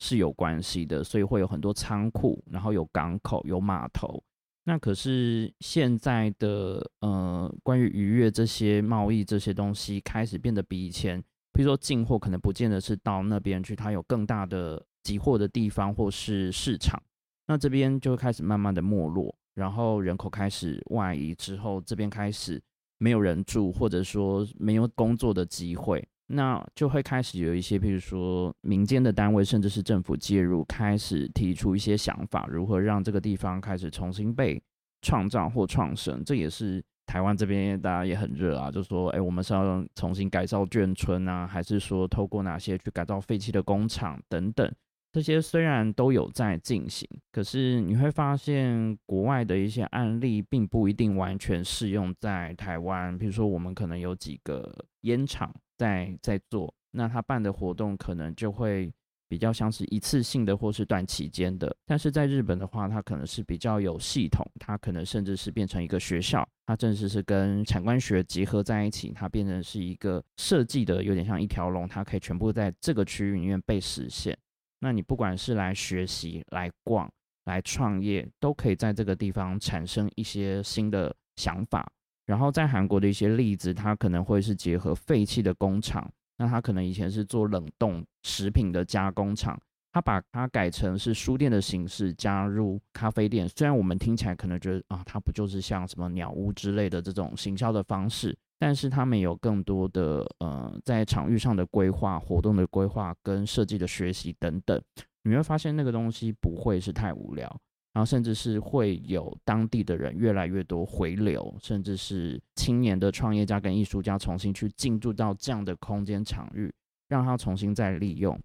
是有关系的，所以会有很多仓库，然后有港口、有码头。那可是现在的呃，关于渔业这些贸易这些东西，开始变得比以前，譬如说进货可能不见得是到那边去，它有更大的集货的地方或是市场，那这边就开始慢慢的没落。然后人口开始外移之后，这边开始没有人住，或者说没有工作的机会，那就会开始有一些，譬如说民间的单位，甚至是政府介入，开始提出一些想法，如何让这个地方开始重新被创造或创生。这也是台湾这边大家也很热啊，就说，哎，我们是要重新改造眷村啊，还是说透过哪些去改造废弃的工厂等等。这些虽然都有在进行，可是你会发现国外的一些案例并不一定完全适用在台湾。比如说，我们可能有几个烟厂在在做，那他办的活动可能就会比较像是一次性的或是短期间的。但是在日本的话，它可能是比较有系统，它可能甚至是变成一个学校，它正式是跟产官学结合在一起，它变成是一个设计的有点像一条龙，它可以全部在这个区域里面被实现。那你不管是来学习、来逛、来创业，都可以在这个地方产生一些新的想法。然后在韩国的一些例子，它可能会是结合废弃的工厂，那它可能以前是做冷冻食品的加工厂，它把它改成是书店的形式，加入咖啡店。虽然我们听起来可能觉得啊，它不就是像什么鸟屋之类的这种行销的方式。但是他们有更多的呃，在场域上的规划、活动的规划跟设计的学习等等，你会发现那个东西不会是太无聊，然后甚至是会有当地的人越来越多回流，甚至是青年的创业家跟艺术家重新去进驻到这样的空间场域，让它重新再利用。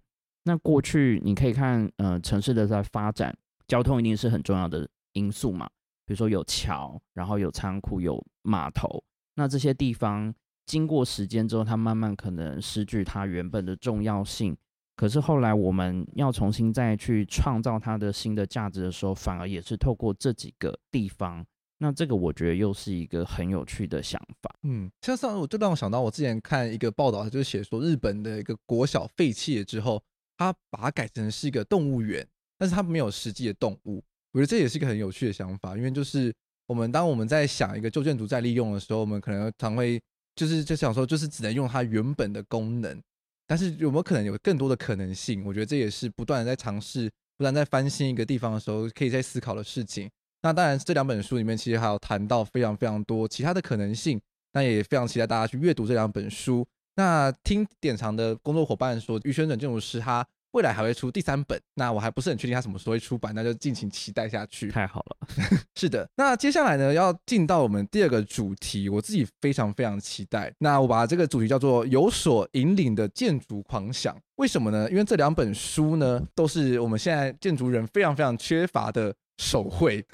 那过去你可以看，呃，城市的在发展，交通一定是很重要的因素嘛，比如说有桥，然后有仓库，有码头。那这些地方经过时间之后，它慢慢可能失去它原本的重要性。可是后来我们要重新再去创造它的新的价值的时候，反而也是透过这几个地方。那这个我觉得又是一个很有趣的想法。嗯，像上我就让我想到，我之前看一个报道，就是写说日本的一个国小废弃了之后，它把它改成是一个动物园，但是它没有实际的动物。我觉得这也是一个很有趣的想法，因为就是。我们当我们在想一个旧建筑再利用的时候，我们可能常会就是就想说，就是只能用它原本的功能。但是有没有可能有更多的可能性？我觉得这也是不断的在尝试，不断在翻新一个地方的时候，可以在思考的事情。那当然，这两本书里面其实还有谈到非常非常多其他的可能性。那也非常期待大家去阅读这两本书。那听典藏的工作伙伴说，于宣准建筑师他未来还会出第三本。那我还不是很确定它什么时候会出版，那就敬请期待下去。太好了，[laughs] 是的。那接下来呢，要进到我们第二个主题，我自己非常非常期待。那我把这个主题叫做“有所引领的建筑狂想”。为什么呢？因为这两本书呢，都是我们现在建筑人非常非常缺乏的手绘。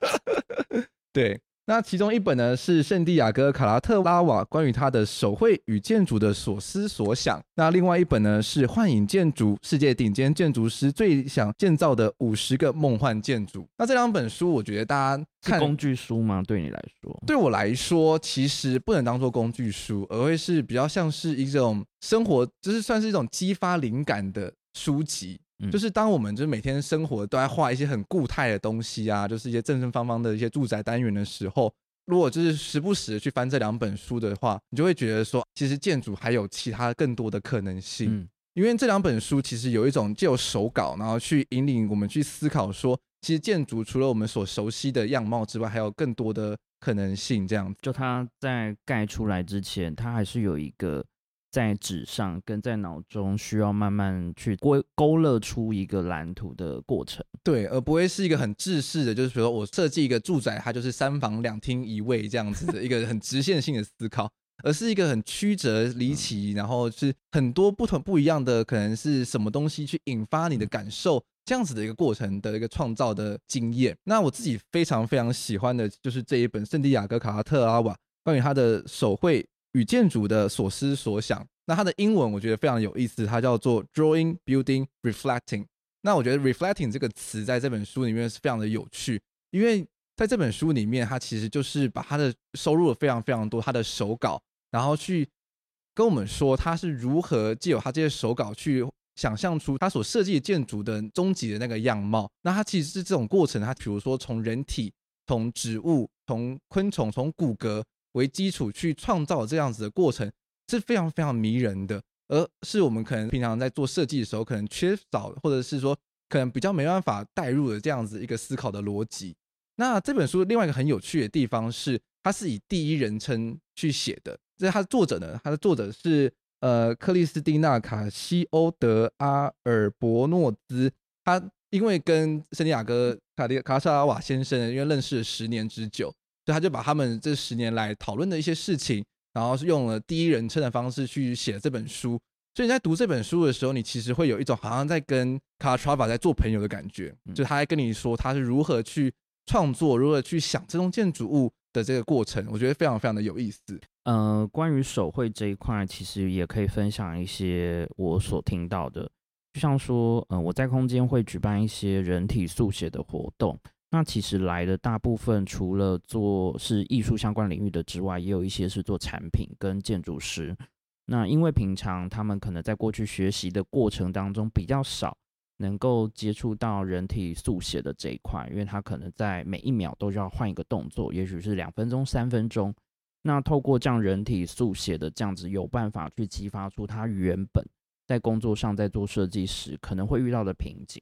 [laughs] 对。那其中一本呢是圣地亚哥卡拉特拉瓦关于他的手绘与建筑的所思所想。那另外一本呢是幻影建筑，世界顶尖建筑师最想建造的五十个梦幻建筑。那这两本书，我觉得大家看是工具书吗？对你来说？对我来说，其实不能当做工具书，而会是比较像是一种生活，就是算是一种激发灵感的书籍。就是当我们就是每天生活都在画一些很固态的东西啊，就是一些正正方方的一些住宅单元的时候，如果就是时不时的去翻这两本书的话，你就会觉得说，其实建筑还有其他更多的可能性。嗯，因为这两本书其实有一种借由手稿，然后去引领我们去思考说，其实建筑除了我们所熟悉的样貌之外，还有更多的可能性。这样子，就它在盖出来之前，它还是有一个。在纸上跟在脑中需要慢慢去勾勾勒出一个蓝图的过程，对，而不会是一个很制式的，就是比如说我设计一个住宅，它就是三房两厅一卫这样子的一个很直线性的思考，而是一个很曲折离奇，然后是很多不同不一样的，可能是什么东西去引发你的感受，这样子的一个过程的一个创造的经验。那我自己非常非常喜欢的就是这一本圣地亚哥卡拉特拉瓦关于他的手绘。与建筑的所思所想，那它的英文我觉得非常有意思，它叫做 Drawing, Building, Reflecting。那我觉得 Reflecting 这个词在这本书里面是非常的有趣，因为在这本书里面，它其实就是把它的收录了非常非常多他的手稿，然后去跟我们说他是如何借由他这些手稿去想象出他所设计的建筑的终极的那个样貌。那它其实是这种过程，它比如说从人体、从植物、从昆虫、从骨骼。为基础去创造这样子的过程是非常非常迷人的，而是我们可能平常在做设计的时候可能缺少，或者是说可能比较没办法带入的这样子一个思考的逻辑。那这本书另外一个很有趣的地方是，它是以第一人称去写的。这它的作者呢，它的作者是呃克里斯蒂娜卡西欧德阿尔伯诺兹。他因为跟圣地亚哥卡迪卡萨拉瓦先生因为认识了十年之久。所以他就把他们这十年来讨论的一些事情，然后是用了第一人称的方式去写这本书。所以你在读这本书的时候，你其实会有一种好像在跟卡拉特拉瓦在做朋友的感觉，就他在跟你说他是如何去创作，如何去想这栋建筑物的这个过程，我觉得非常非常的有意思。呃，关于手绘这一块，其实也可以分享一些我所听到的，就像说，呃，我在空间会举办一些人体速写的活动。那其实来的大部分，除了做是艺术相关领域的之外，也有一些是做产品跟建筑师。那因为平常他们可能在过去学习的过程当中比较少能够接触到人体速写的这一块，因为他可能在每一秒都要换一个动作，也许是两分钟、三分钟。那透过这样人体速写的这样子，有办法去激发出他原本在工作上在做设计时可能会遇到的瓶颈。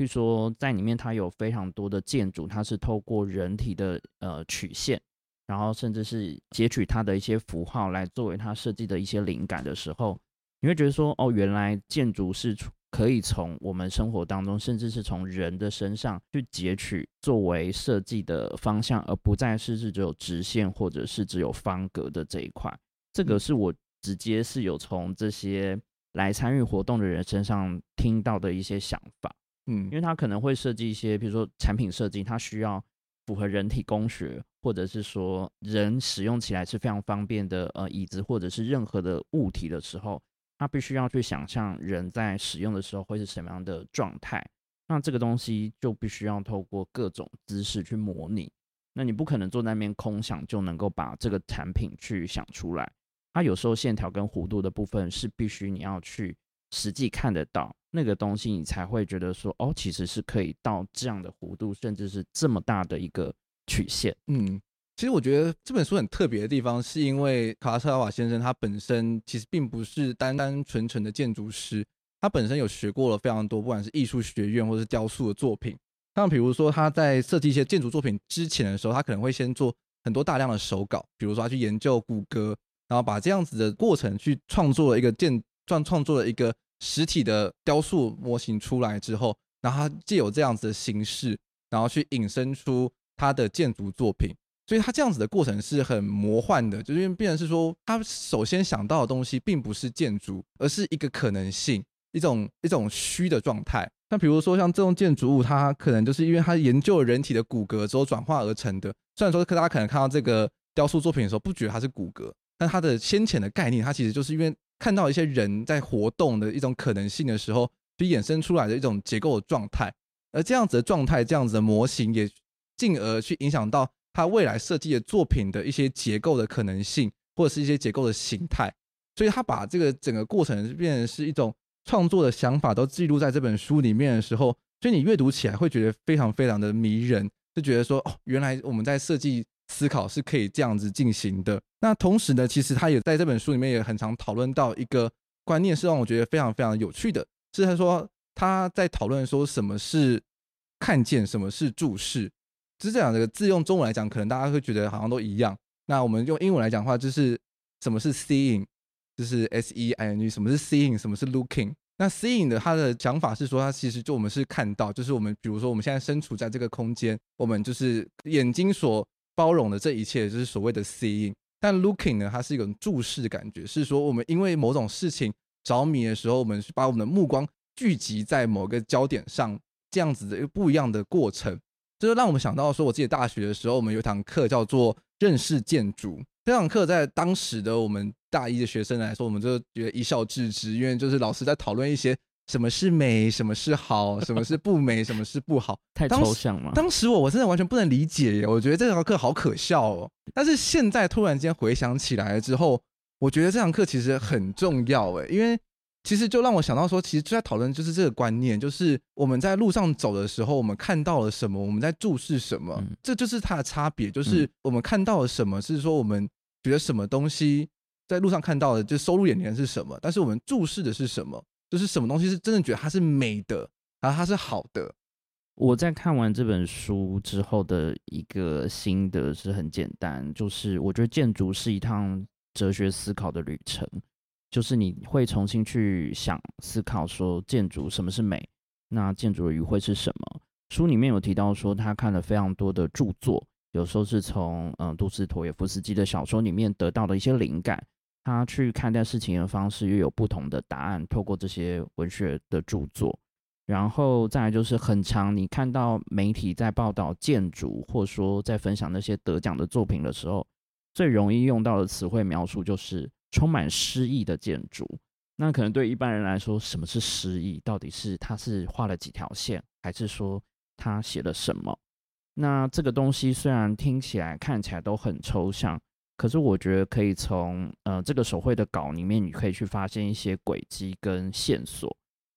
据说在里面，它有非常多的建筑，它是透过人体的呃曲线，然后甚至是截取它的一些符号来作为它设计的一些灵感的时候，你会觉得说，哦，原来建筑是可以从我们生活当中，甚至是从人的身上去截取作为设计的方向，而不再是是只有直线或者是只有方格的这一块。这个是我直接是有从这些来参与活动的人身上听到的一些想法。嗯，因为它可能会设计一些，比如说产品设计，它需要符合人体工学，或者是说人使用起来是非常方便的，呃，椅子或者是任何的物体的时候，它必须要去想象人在使用的时候会是什么样的状态。那这个东西就必须要透过各种姿势去模拟。那你不可能坐在那边空想就能够把这个产品去想出来。它有时候线条跟弧度的部分是必须你要去实际看得到。那个东西，你才会觉得说，哦，其实是可以到这样的弧度，甚至是这么大的一个曲线。嗯，其实我觉得这本书很特别的地方，是因为卡拉特拉瓦先生他本身其实并不是单单纯纯的建筑师，他本身有学过了非常多，不管是艺术学院或是雕塑的作品。像比如说他在设计一些建筑作品之前的时候，他可能会先做很多大量的手稿，比如说他去研究骨骼，然后把这样子的过程去创作了一个建创创作了一个实体的雕塑模型出来之后，然后他借由这样子的形式，然后去引申出他的建筑作品。所以他这样子的过程是很魔幻的，就是因为变成是说，他首先想到的东西并不是建筑，而是一个可能性，一种一种虚的状态。那比如说像这种建筑物，它可能就是因为它研究人体的骨骼之后转化而成的。虽然说大家可能看到这个雕塑作品的时候不觉得它是骨骼，但它的先前的概念，它其实就是因为看到一些人在活动的一种可能性的时候，就衍生出来的一种结构的状态。而这样子的状态，这样子的模型，也进而去影响到。他未来设计的作品的一些结构的可能性，或者是一些结构的形态，所以他把这个整个过程变成是一种创作的想法，都记录在这本书里面的时候，所以你阅读起来会觉得非常非常的迷人，就觉得说哦，原来我们在设计思考是可以这样子进行的。那同时呢，其实他也在这本书里面也很常讨论到一个观念，是让我觉得非常非常有趣的，是他说他在讨论说什么是看见，什么是注视。是这两个字用中文来讲，可能大家会觉得好像都一样。那我们用英文来讲的话，就是什么是 seeing，就是 S E I N G，什么是 seeing，什么是 looking。那 seeing 的他的想法是说，它其实就我们是看到，就是我们比如说我们现在身处在这个空间，我们就是眼睛所包容的这一切，就是所谓的 seeing。但 looking 呢，它是一种注视的感觉，是说我们因为某种事情着迷的时候，我们是把我们的目光聚集在某个焦点上，这样子的一个不一样的过程。这就让我们想到说，我自己大学的时候，我们有一堂课叫做认识建筑。这堂课在当时的我们大一的学生来说，我们就觉得一笑置之，因为就是老师在讨论一些什么是美，什么是好，什么是不美，[laughs] 什么是不好，太抽象了。当时我我真的完全不能理解耶，我觉得这堂课好可笑哦。但是现在突然间回想起来之后，我觉得这堂课其实很重要诶，因为。其实就让我想到说，其实就在讨论就是这个观念，就是我们在路上走的时候，我们看到了什么，我们在注视什么，嗯、这就是它的差别。就是我们看到了什么，是说我们觉得什么东西在路上看到的，就收入眼帘是什么，但是我们注视的是什么，就是什么东西是真的觉得它是美的，然后它是好的。我在看完这本书之后的一个心得是很简单，就是我觉得建筑是一趟哲学思考的旅程。就是你会重新去想思考说建筑什么是美，那建筑的语汇是什么？书里面有提到说他看了非常多的著作，有时候是从嗯杜斯妥也夫斯基的小说里面得到的一些灵感，他去看待事情的方式又有不同的答案，透过这些文学的著作，然后再来就是很长你看到媒体在报道建筑，或者说在分享那些得奖的作品的时候，最容易用到的词汇描述就是。充满诗意的建筑，那可能对一般人来说，什么是诗意？到底是他是画了几条线，还是说他写了什么？那这个东西虽然听起来、看起来都很抽象，可是我觉得可以从呃这个手绘的稿里面，你可以去发现一些轨迹跟线索。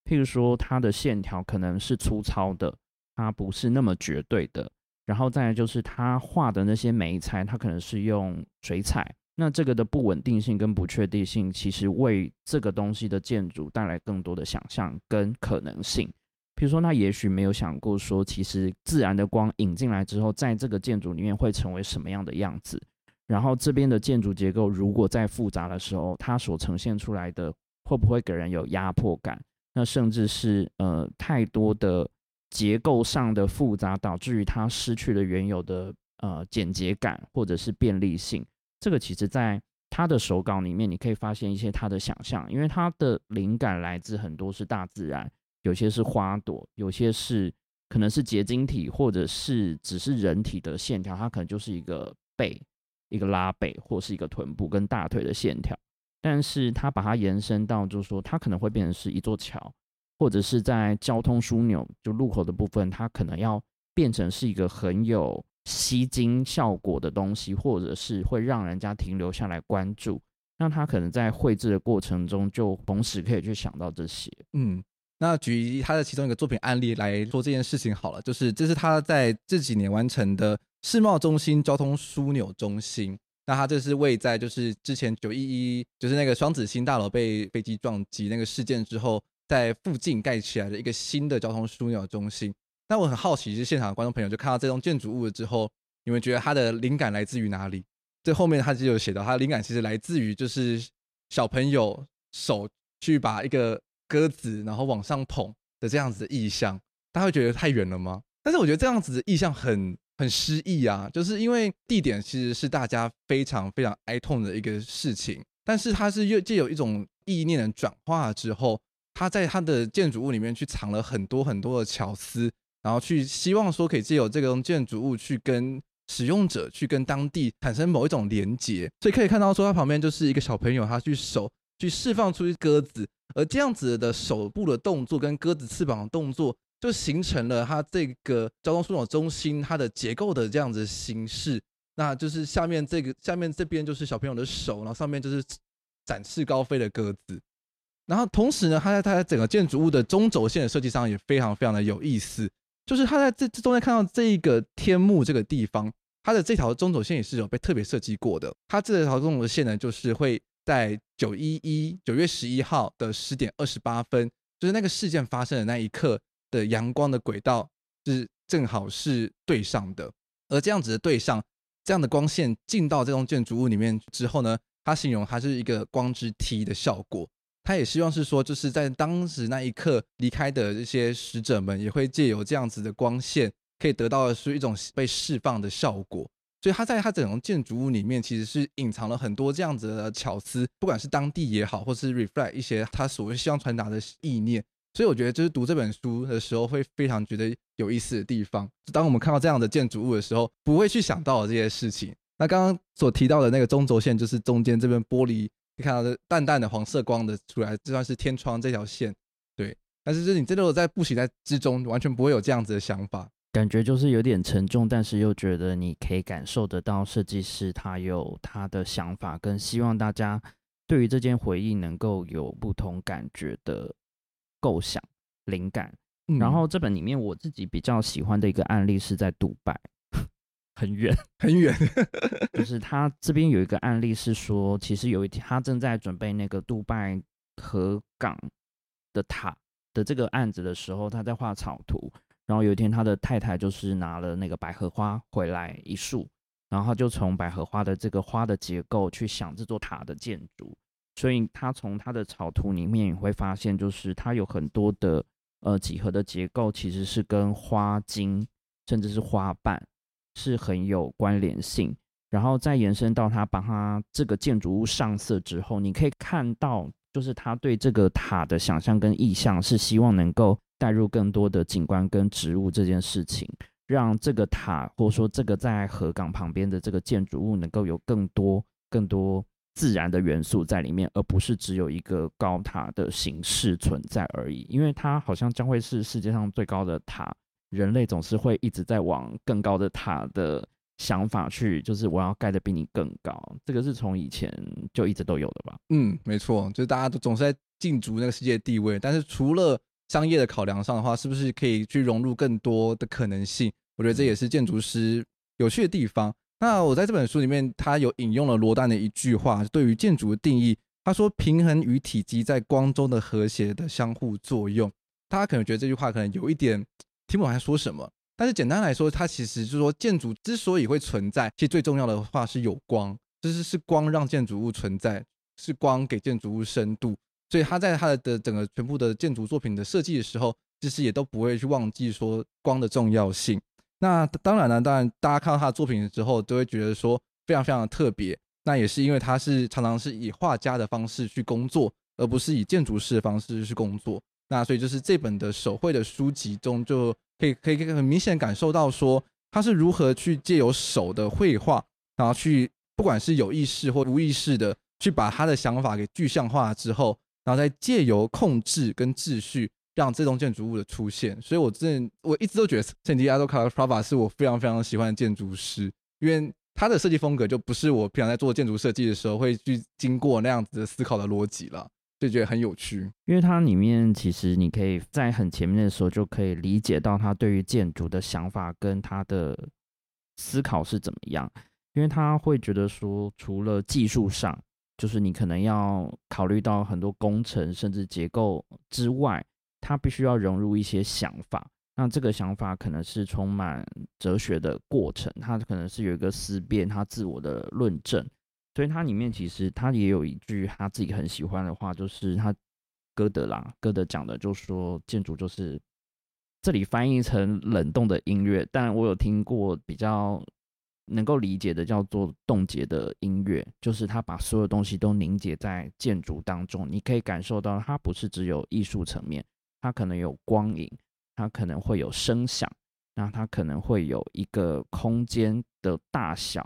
譬如说，它的线条可能是粗糙的，它不是那么绝对的。然后再来就是他画的那些眉材，它可能是用水彩。那这个的不稳定性跟不确定性，其实为这个东西的建筑带来更多的想象跟可能性。比如说，他也许没有想过说，其实自然的光引进来之后，在这个建筑里面会成为什么样的样子。然后这边的建筑结构如果再复杂的时候，它所呈现出来的会不会给人有压迫感？那甚至是呃太多的结构上的复杂，导致于它失去了原有的呃简洁感或者是便利性。这个其实，在他的手稿里面，你可以发现一些他的想象，因为他的灵感来自很多是大自然，有些是花朵，有些是可能是结晶体，或者是只是人体的线条，它可能就是一个背、一个拉背，或是一个臀部跟大腿的线条。但是它把它延伸到，就是说，它可能会变成是一座桥，或者是在交通枢纽就路口的部分，它可能要变成是一个很有。吸睛效果的东西，或者是会让人家停留下来关注，那他可能在绘制的过程中，就同时可以去想到这些。嗯，那举他的其中一个作品案例来说这件事情好了，就是这是他在这几年完成的世贸中心交通枢纽中心。那他这是位在就是之前九一一就是那个双子星大楼被飞机撞击那个事件之后，在附近盖起来的一个新的交通枢纽中心。那我很好奇，就是现场的观众朋友就看到这栋建筑物了之后，你们觉得它的灵感来自于哪里？这后面他就有写到，他灵感其实来自于就是小朋友手去把一个鸽子然后往上捧的这样子的意象。大家会觉得太远了吗？但是我觉得这样子的意象很很诗意啊，就是因为地点其实是大家非常非常哀痛的一个事情，但是它是又借有一种意念的转化之后，它在它的建筑物里面去藏了很多很多的巧思。然后去希望说可以借由这个建筑物去跟使用者去跟当地产生某一种连接，所以可以看到说它旁边就是一个小朋友，他去守去释放出鸽子，而这样子的手部的动作跟鸽子翅膀的动作，就形成了它这个交通枢纽中心它的结构的这样子形式。那就是下面这个下面这边就是小朋友的手，然后上面就是展翅高飞的鸽子。然后同时呢，它在它在整个建筑物的中轴线的设计上也非常非常的有意思。就是他在这这中间看到这一个天幕这个地方，它的这条中轴线也是有被特别设计过的。它这条中轴线呢，就是会在九一一九月十一号的十点二十八分，就是那个事件发生的那一刻的阳光的轨道是正好是对上的。而这样子的对上，这样的光线进到这栋建筑物里面之后呢，他形容它是一个光之梯的效果。他也希望是说，就是在当时那一刻离开的这些使者们，也会借由这样子的光线，可以得到的是一种被释放的效果。所以他在他整栋建筑物里面，其实是隐藏了很多这样子的巧思，不管是当地也好，或是 reflect 一些他所谓希望传达的意念。所以我觉得，就是读这本书的时候，会非常觉得有意思的地方。当我们看到这样的建筑物的时候，不会去想到这些事情。那刚刚所提到的那个中轴线，就是中间这边玻璃。你看到的淡淡的黄色光的出来，这算是天窗这条线，对。但是，就是你真的在步行在之中，完全不会有这样子的想法，感觉就是有点沉重，但是又觉得你可以感受得到设计师他有他的想法，跟希望大家对于这件回忆能够有不同感觉的构想灵感。嗯。然后这本里面我自己比较喜欢的一个案例是在杜拜。[laughs] 很远 [laughs] 很远，就是他这边有一个案例是说，其实有一天他正在准备那个杜拜河港的塔的这个案子的时候，他在画草图。然后有一天他的太太就是拿了那个百合花回来一束，然后他就从百合花的这个花的结构去想这座塔的建筑。所以他从他的草图里面也会发现，就是他有很多的呃几何的结构其实是跟花茎甚至是花瓣。是很有关联性，然后再延伸到他把他这个建筑物上色之后，你可以看到，就是他对这个塔的想象跟意象是希望能够带入更多的景观跟植物这件事情，让这个塔或者说这个在河港旁边的这个建筑物能够有更多更多自然的元素在里面，而不是只有一个高塔的形式存在而已，因为它好像将会是世界上最高的塔。人类总是会一直在往更高的塔的想法去，就是我要盖得比你更高。这个是从以前就一直都有的吧？嗯，没错，就是大家都总是在竞逐那个世界地位。但是除了商业的考量上的话，是不是可以去融入更多的可能性？我觉得这也是建筑师有趣的地方。那我在这本书里面，他有引用了罗丹的一句话，对于建筑的定义，他说：“平衡与体积在光中的和谐的相互作用。”大家可能觉得这句话可能有一点。听不懂他说什么，但是简单来说，它其实就是说，建筑之所以会存在，其实最重要的话是有光，就是是光让建筑物存在，是光给建筑物深度，所以他在他的整个全部的建筑作品的设计的时候，其实也都不会去忘记说光的重要性。那当然呢，当然大家看到他的作品之后，都会觉得说非常非常的特别。那也是因为他是常常是以画家的方式去工作，而不是以建筑师的方式去工作。那所以就是这本的手绘的书籍中，就可以可以很明显感受到说，他是如何去借由手的绘画，然后去不管是有意识或无意识的去把他的想法给具象化之后，然后再借由控制跟秩序，让这栋建筑物的出现。所以我真我一直都觉得圣地亚哥卡拉普拉瓦是我非常非常喜欢的建筑师，因为他的设计风格就不是我平常在做建筑设计的时候会去经过那样子的思考的逻辑了。就觉得很有趣。因为它里面其实你可以在很前面的时候就可以理解到他对于建筑的想法跟他的思考是怎么样，因为他会觉得说，除了技术上，就是你可能要考虑到很多工程甚至结构之外，他必须要融入一些想法。那这个想法可能是充满哲学的过程，他可能是有一个思辨，他自我的论证。所以它里面其实他也有一句他自己很喜欢的话，就是他歌德啦，歌德讲的，就是说建筑就是这里翻译成冷冻的音乐，但我有听过比较能够理解的叫做冻结的音乐，就是它把所有东西都凝结在建筑当中，你可以感受到它不是只有艺术层面，它可能有光影。它可能会有声响，那它可能会有一个空间的大小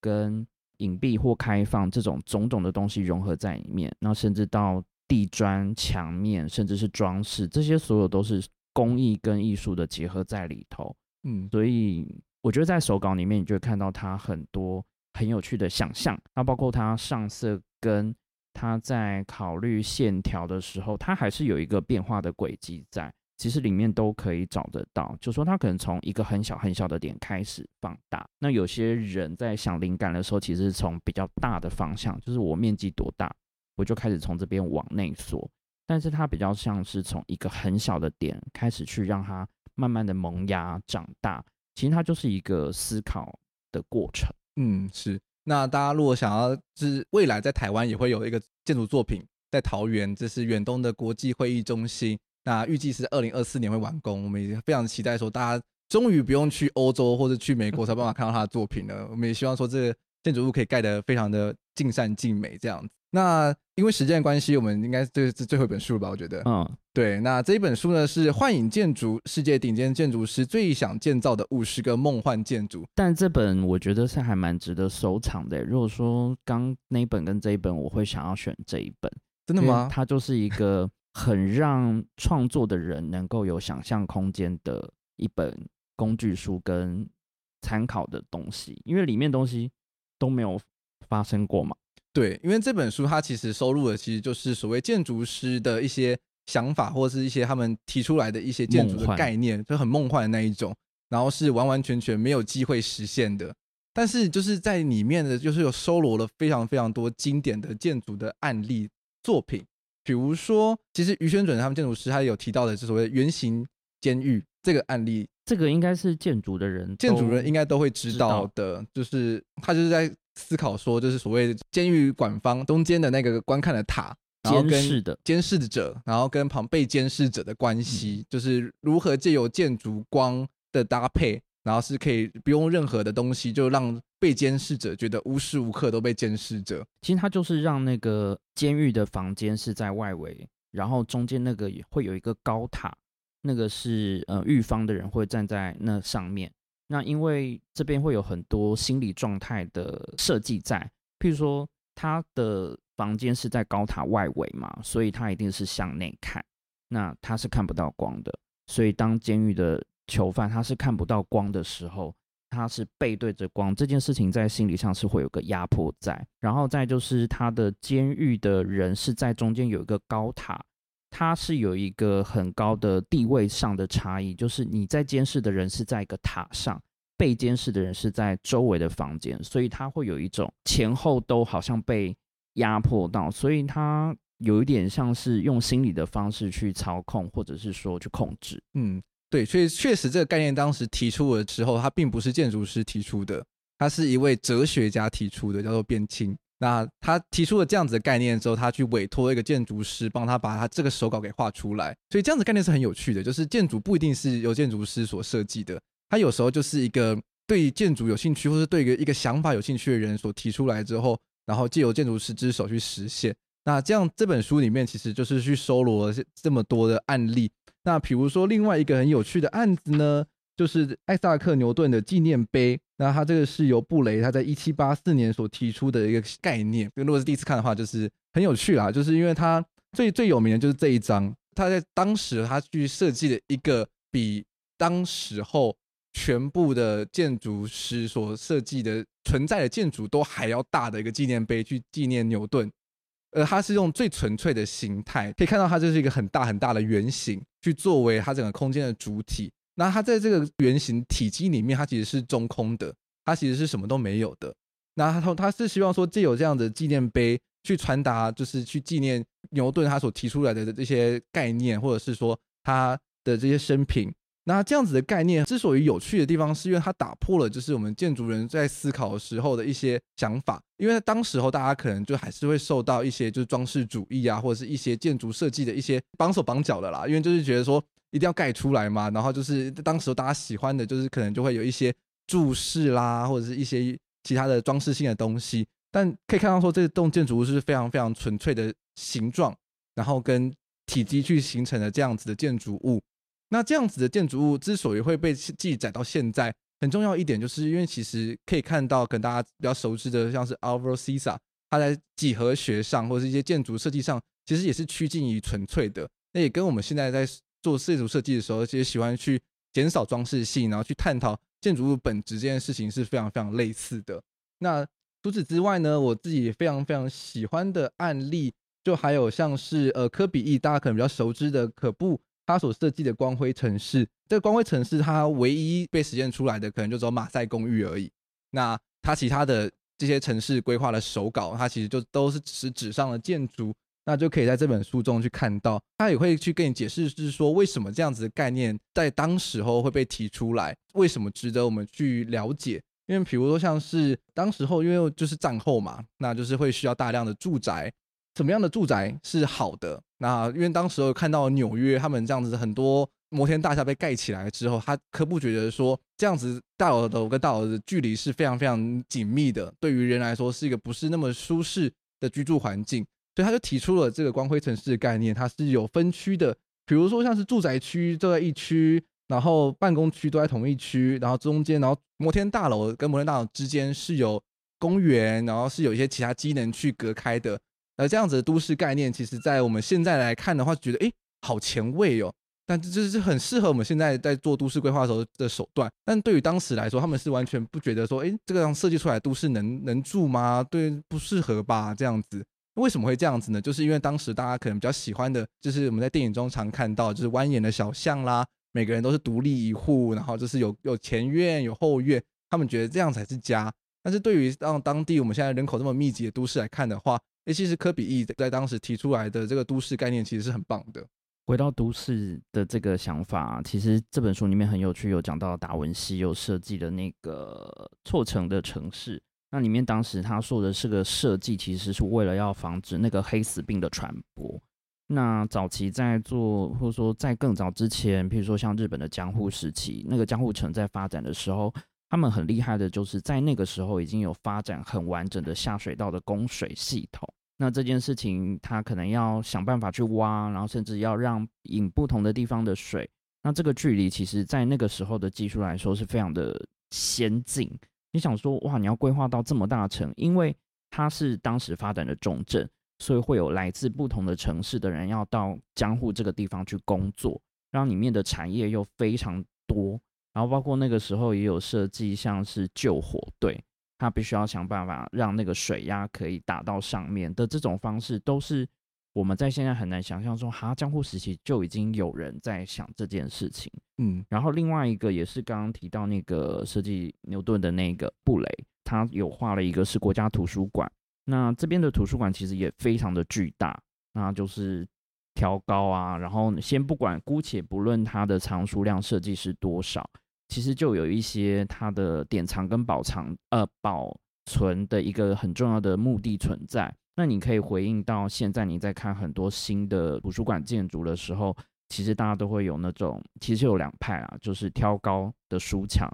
跟隐蔽或开放这种种种的东西融合在里面，那甚至到地砖、墙面，甚至是装饰，这些所有都是工艺跟艺术的结合在里头。嗯，所以我觉得在手稿里面，你就会看到它很多很有趣的想象，那包括它上色跟它在考虑线条的时候，它还是有一个变化的轨迹在。其实里面都可以找得到，就说他可能从一个很小很小的点开始放大。那有些人在想灵感的时候，其实是从比较大的方向，就是我面积多大，我就开始从这边往内缩。但是它比较像是从一个很小的点开始去让它慢慢的萌芽长大。其实它就是一个思考的过程。嗯，是。那大家如果想要，就是未来在台湾也会有一个建筑作品在桃园，这是远东的国际会议中心。那预计是二零二四年会完工，我们也非常期待说，大家终于不用去欧洲或者去美国才办法看到他的作品了。我们也希望说，这建筑物可以盖得非常的尽善尽美这样子。那因为时间的关系，我们应该这是最后一本书了吧？我觉得，嗯，对。那这一本书呢是《幻影建筑：世界顶尖建筑师最想建造的五十个梦幻建筑》。但这本我觉得是还蛮值得收藏的。如果说刚那一本跟这一本，我会想要选这一本。真的吗？它就是一个。很让创作的人能够有想象空间的一本工具书跟参考的东西，因为里面东西都没有发生过嘛。对，因为这本书它其实收录的其实就是所谓建筑师的一些想法，或者是一些他们提出来的一些建筑的概念，就很梦幻的那一种，然后是完完全全没有机会实现的。但是就是在里面的，就是有收罗了非常非常多经典的建筑的案例作品。比如说，其实于宣准他们建筑师他有提到的，是所谓圆形监狱这个案例，这个应该是建筑的人，建筑人应该都会知道的，就是他就是在思考说，就是所谓监狱管方中间的那个观看的塔，然后跟监视者，然后跟旁被监视者的关系，就是如何借由建筑光的搭配。然后是可以不用任何的东西，就让被监视者觉得无时无刻都被监视着。其实他就是让那个监狱的房间是在外围，然后中间那个也会有一个高塔，那个是呃狱方的人会站在那上面。那因为这边会有很多心理状态的设计在，譬如说他的房间是在高塔外围嘛，所以他一定是向内看，那他是看不到光的。所以当监狱的囚犯他是看不到光的时候，他是背对着光，这件事情在心理上是会有个压迫在。然后再就是他的监狱的人是在中间有一个高塔，它是有一个很高的地位上的差异，就是你在监视的人是在一个塔上，被监视的人是在周围的房间，所以他会有一种前后都好像被压迫到，所以他有一点像是用心理的方式去操控，或者是说去控制，嗯。对，所以确实这个概念当时提出的时候，它并不是建筑师提出的，它是一位哲学家提出的，叫做边沁。那他提出了这样子的概念之后，他去委托一个建筑师帮他把他这个手稿给画出来。所以这样子概念是很有趣的，就是建筑不一定是由建筑师所设计的，他有时候就是一个对建筑有兴趣，或是对一个一个想法有兴趣的人所提出来之后，然后借由建筑师之手去实现。那这样这本书里面其实就是去收罗了这么多的案例。那比如说另外一个很有趣的案子呢，就是艾萨克牛顿的纪念碑。那它这个是由布雷他在一七八四年所提出的一个概念。如果是第一次看的话，就是很有趣啦，就是因为它最最有名的就是这一张，他在当时他去设计了一个比当时候全部的建筑师所设计的存在的建筑都还要大的一个纪念碑，去纪念牛顿。呃，它是用最纯粹的形态，可以看到它就是一个很大很大的圆形，去作为它整个空间的主体。那它在这个圆形体积里面，它其实是中空的，它其实是什么都没有的。那它它是希望说，借由这样的纪念碑去传达，就是去纪念牛顿他所提出来的这些概念，或者是说他的这些生平。那这样子的概念之所以有趣的地方，是因为它打破了就是我们建筑人在思考的时候的一些想法。因为当时候大家可能就还是会受到一些就是装饰主义啊，或者是一些建筑设计的一些绑手绑脚的啦。因为就是觉得说一定要盖出来嘛，然后就是当时大家喜欢的就是可能就会有一些注释啦，或者是一些其他的装饰性的东西。但可以看到说这栋建筑物是非常非常纯粹的形状，然后跟体积去形成的这样子的建筑物。那这样子的建筑物之所以会被记载到现在，很重要一点就是因为其实可以看到，可能大家比较熟知的，像是 Alvaro Siza，他在几何学上或者是一些建筑设计上，其实也是趋近于纯粹的。那也跟我们现在在做建筑设计的时候，其实喜欢去减少装饰性，然后去探讨建筑物本质这件事情是非常非常类似的。那除此之外呢，我自己也非常非常喜欢的案例，就还有像是呃科比意，大家可能比较熟知的可布。他所设计的光辉城市，这个光辉城市，它唯一被实现出来的，可能就只有马赛公寓而已。那它其他的这些城市规划的手稿，它其实就都是只是纸上的建筑，那就可以在这本书中去看到。他也会去跟你解释，是说为什么这样子的概念在当时候会被提出来，为什么值得我们去了解。因为比如说像是当时候，因为就是战后嘛，那就是会需要大量的住宅。什么样的住宅是好的？那因为当时候看到纽约他们这样子很多摩天大厦被盖起来之后，他可不觉得说这样子大楼的跟大楼的距离是非常非常紧密的，对于人来说是一个不是那么舒适的居住环境，所以他就提出了这个光辉城市的概念，它是有分区的，比如说像是住宅区都在一区，然后办公区都在同一区，然后中间，然后摩天大楼跟摩天大楼之间是有公园，然后是有一些其他机能去隔开的。而这样子的都市概念，其实，在我们现在来看的话，觉得诶，好前卫哦。但这这是很适合我们现在在做都市规划的时候的手段。但对于当时来说，他们是完全不觉得说，诶，这个样设计出来都市能能住吗？对，不适合吧？这样子，为什么会这样子呢？就是因为当时大家可能比较喜欢的，就是我们在电影中常看到，就是蜿蜒的小巷啦，每个人都是独立一户，然后就是有有前院有后院，他们觉得这样才是家。但是对于让当地我们现在人口这么密集的都市来看的话，诶，其实科比意在当时提出来的这个都市概念其实是很棒的。回到都市的这个想法，其实这本书里面很有趣，有讲到达文西有设计的那个错层的城市。那里面当时他说的是个设计，其实是为了要防止那个黑死病的传播。那早期在做，或者说在更早之前，譬如说像日本的江户时期，那个江户城在发展的时候，他们很厉害的，就是在那个时候已经有发展很完整的下水道的供水系统。那这件事情，他可能要想办法去挖，然后甚至要让引不同的地方的水。那这个距离，其实在那个时候的技术来说是非常的先进。你想说，哇，你要规划到这么大城，因为它是当时发展的重镇，所以会有来自不同的城市的人要到江户这个地方去工作，让里面的产业又非常多。然后包括那个时候也有设计，像是救火队。他必须要想办法让那个水压可以打到上面的这种方式，都是我们在现在很难想象说，哈，江户时期就已经有人在想这件事情。嗯，然后另外一个也是刚刚提到那个设计牛顿的那个布雷，他有画了一个是国家图书馆。那这边的图书馆其实也非常的巨大，那就是挑高啊，然后先不管，姑且不论它的藏书量设计是多少。其实就有一些它的典藏跟保藏，呃，保存的一个很重要的目的存在。那你可以回应到现在你在看很多新的图书馆建筑的时候，其实大家都会有那种，其实有两派啊，就是挑高的书墙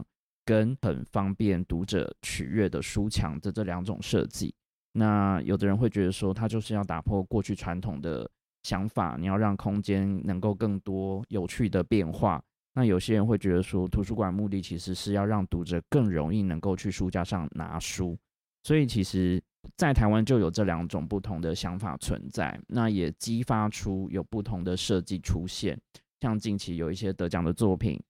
跟很方便读者取阅的书墙的这两种设计。那有的人会觉得说，它就是要打破过去传统的想法，你要让空间能够更多有趣的变化。那有些人会觉得说，图书馆目的其实是要让读者更容易能够去书架上拿书，所以其实，在台湾就有这两种不同的想法存在，那也激发出有不同的设计出现。像近期有一些得奖的作品，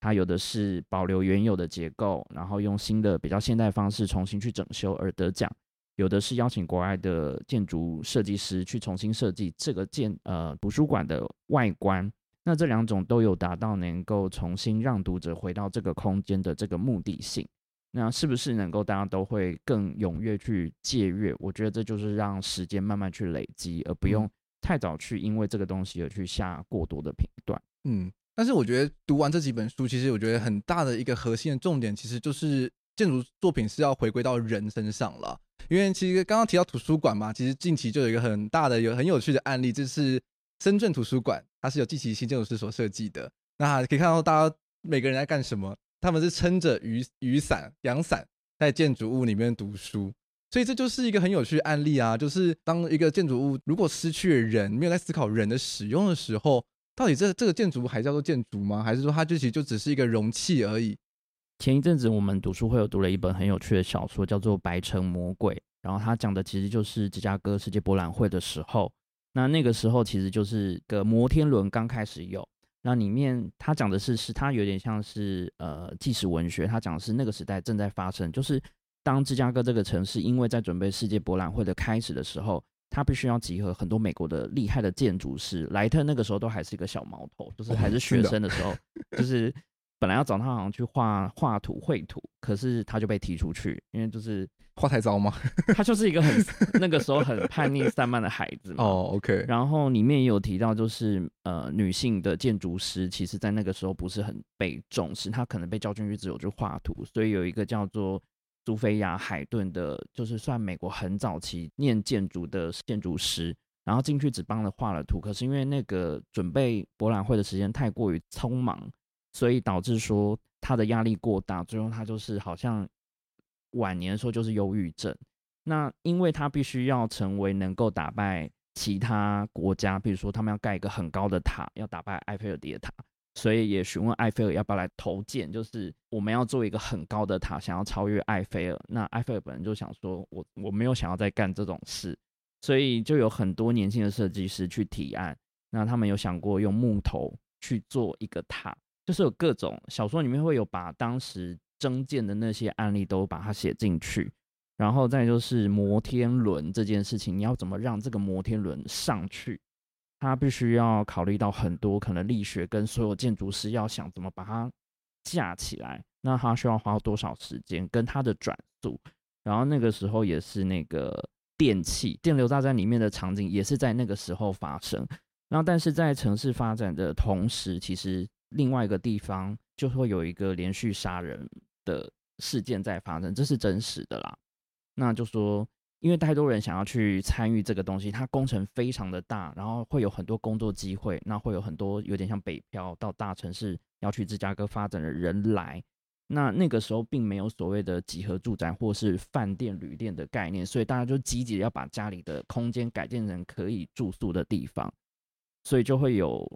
它有的是保留原有的结构，然后用新的比较现代方式重新去整修而得奖；有的是邀请国外的建筑设计师去重新设计这个建呃图书馆的外观。那这两种都有达到能够重新让读者回到这个空间的这个目的性。那是不是能够大家都会更踊跃去借阅？我觉得这就是让时间慢慢去累积，而不用太早去因为这个东西而去下过多的评断。嗯，但是我觉得读完这几本书，其实我觉得很大的一个核心的重点，其实就是建筑作品是要回归到人身上了。因为其实刚刚提到图书馆嘛，其实近期就有一个很大的、有很有趣的案例，就是深圳图书馆，它是由季其新建筑师所设计的。那可以看到大家每个人在干什么。他们是撑着雨雨伞、阳伞在建筑物里面读书，所以这就是一个很有趣的案例啊！就是当一个建筑物如果失去了人，没有在思考人的使用的时候，到底这这个建筑物还叫做建筑吗？还是说它就其实就只是一个容器而已？前一阵子我们读书会有读了一本很有趣的小说，叫做《白城魔鬼》，然后它讲的其实就是芝加哥世界博览会的时候，那那个时候其实就是个摩天轮刚开始有。那里面他讲的是，是他有点像是呃纪实文学，他讲的是那个时代正在发生，就是当芝加哥这个城市因为在准备世界博览会的开始的时候，他必须要集合很多美国的厉害的建筑师。莱特那个时候都还是一个小毛头，就是还是学生的时候，[laughs] 哦、就是。本来要找他好像去画画图绘图，可是他就被踢出去，因为就是画太糟吗？[laughs] 他就是一个很那个时候很叛逆散漫的孩子嘛。哦，OK。然后里面也有提到，就是呃，女性的建筑师其实在那个时候不是很被重视，她可能被叫进去只有去画图。所以有一个叫做苏菲亚海顿的，就是算美国很早期念建筑的建筑师，然后进去只帮了画了图，可是因为那个准备博览会的时间太过于匆忙。所以导致说他的压力过大，最后他就是好像晚年的时候就是忧郁症。那因为他必须要成为能够打败其他国家，比如说他们要盖一个很高的塔，要打败埃菲尔铁塔，所以也询问埃菲尔要不要来投建，就是我们要做一个很高的塔，想要超越埃菲尔。那埃菲尔本人就想说，我我没有想要再干这种事，所以就有很多年轻的设计师去提案。那他们有想过用木头去做一个塔。就是有各种小说里面会有把当时征建的那些案例都把它写进去，然后再就是摩天轮这件事情，你要怎么让这个摩天轮上去？它必须要考虑到很多可能力学跟所有建筑师要想怎么把它架起来，那它需要花多少时间跟它的转速？然后那个时候也是那个电器电流大战里面的场景也是在那个时候发生。那但是在城市发展的同时，其实。另外一个地方就会有一个连续杀人的事件在发生，这是真实的啦。那就说，因为太多人想要去参与这个东西，它工程非常的大，然后会有很多工作机会，那会有很多有点像北漂到大城市要去芝加哥发展的人来。那那个时候并没有所谓的集合住宅或是饭店、旅店的概念，所以大家就积极要把家里的空间改建成可以住宿的地方，所以就会有。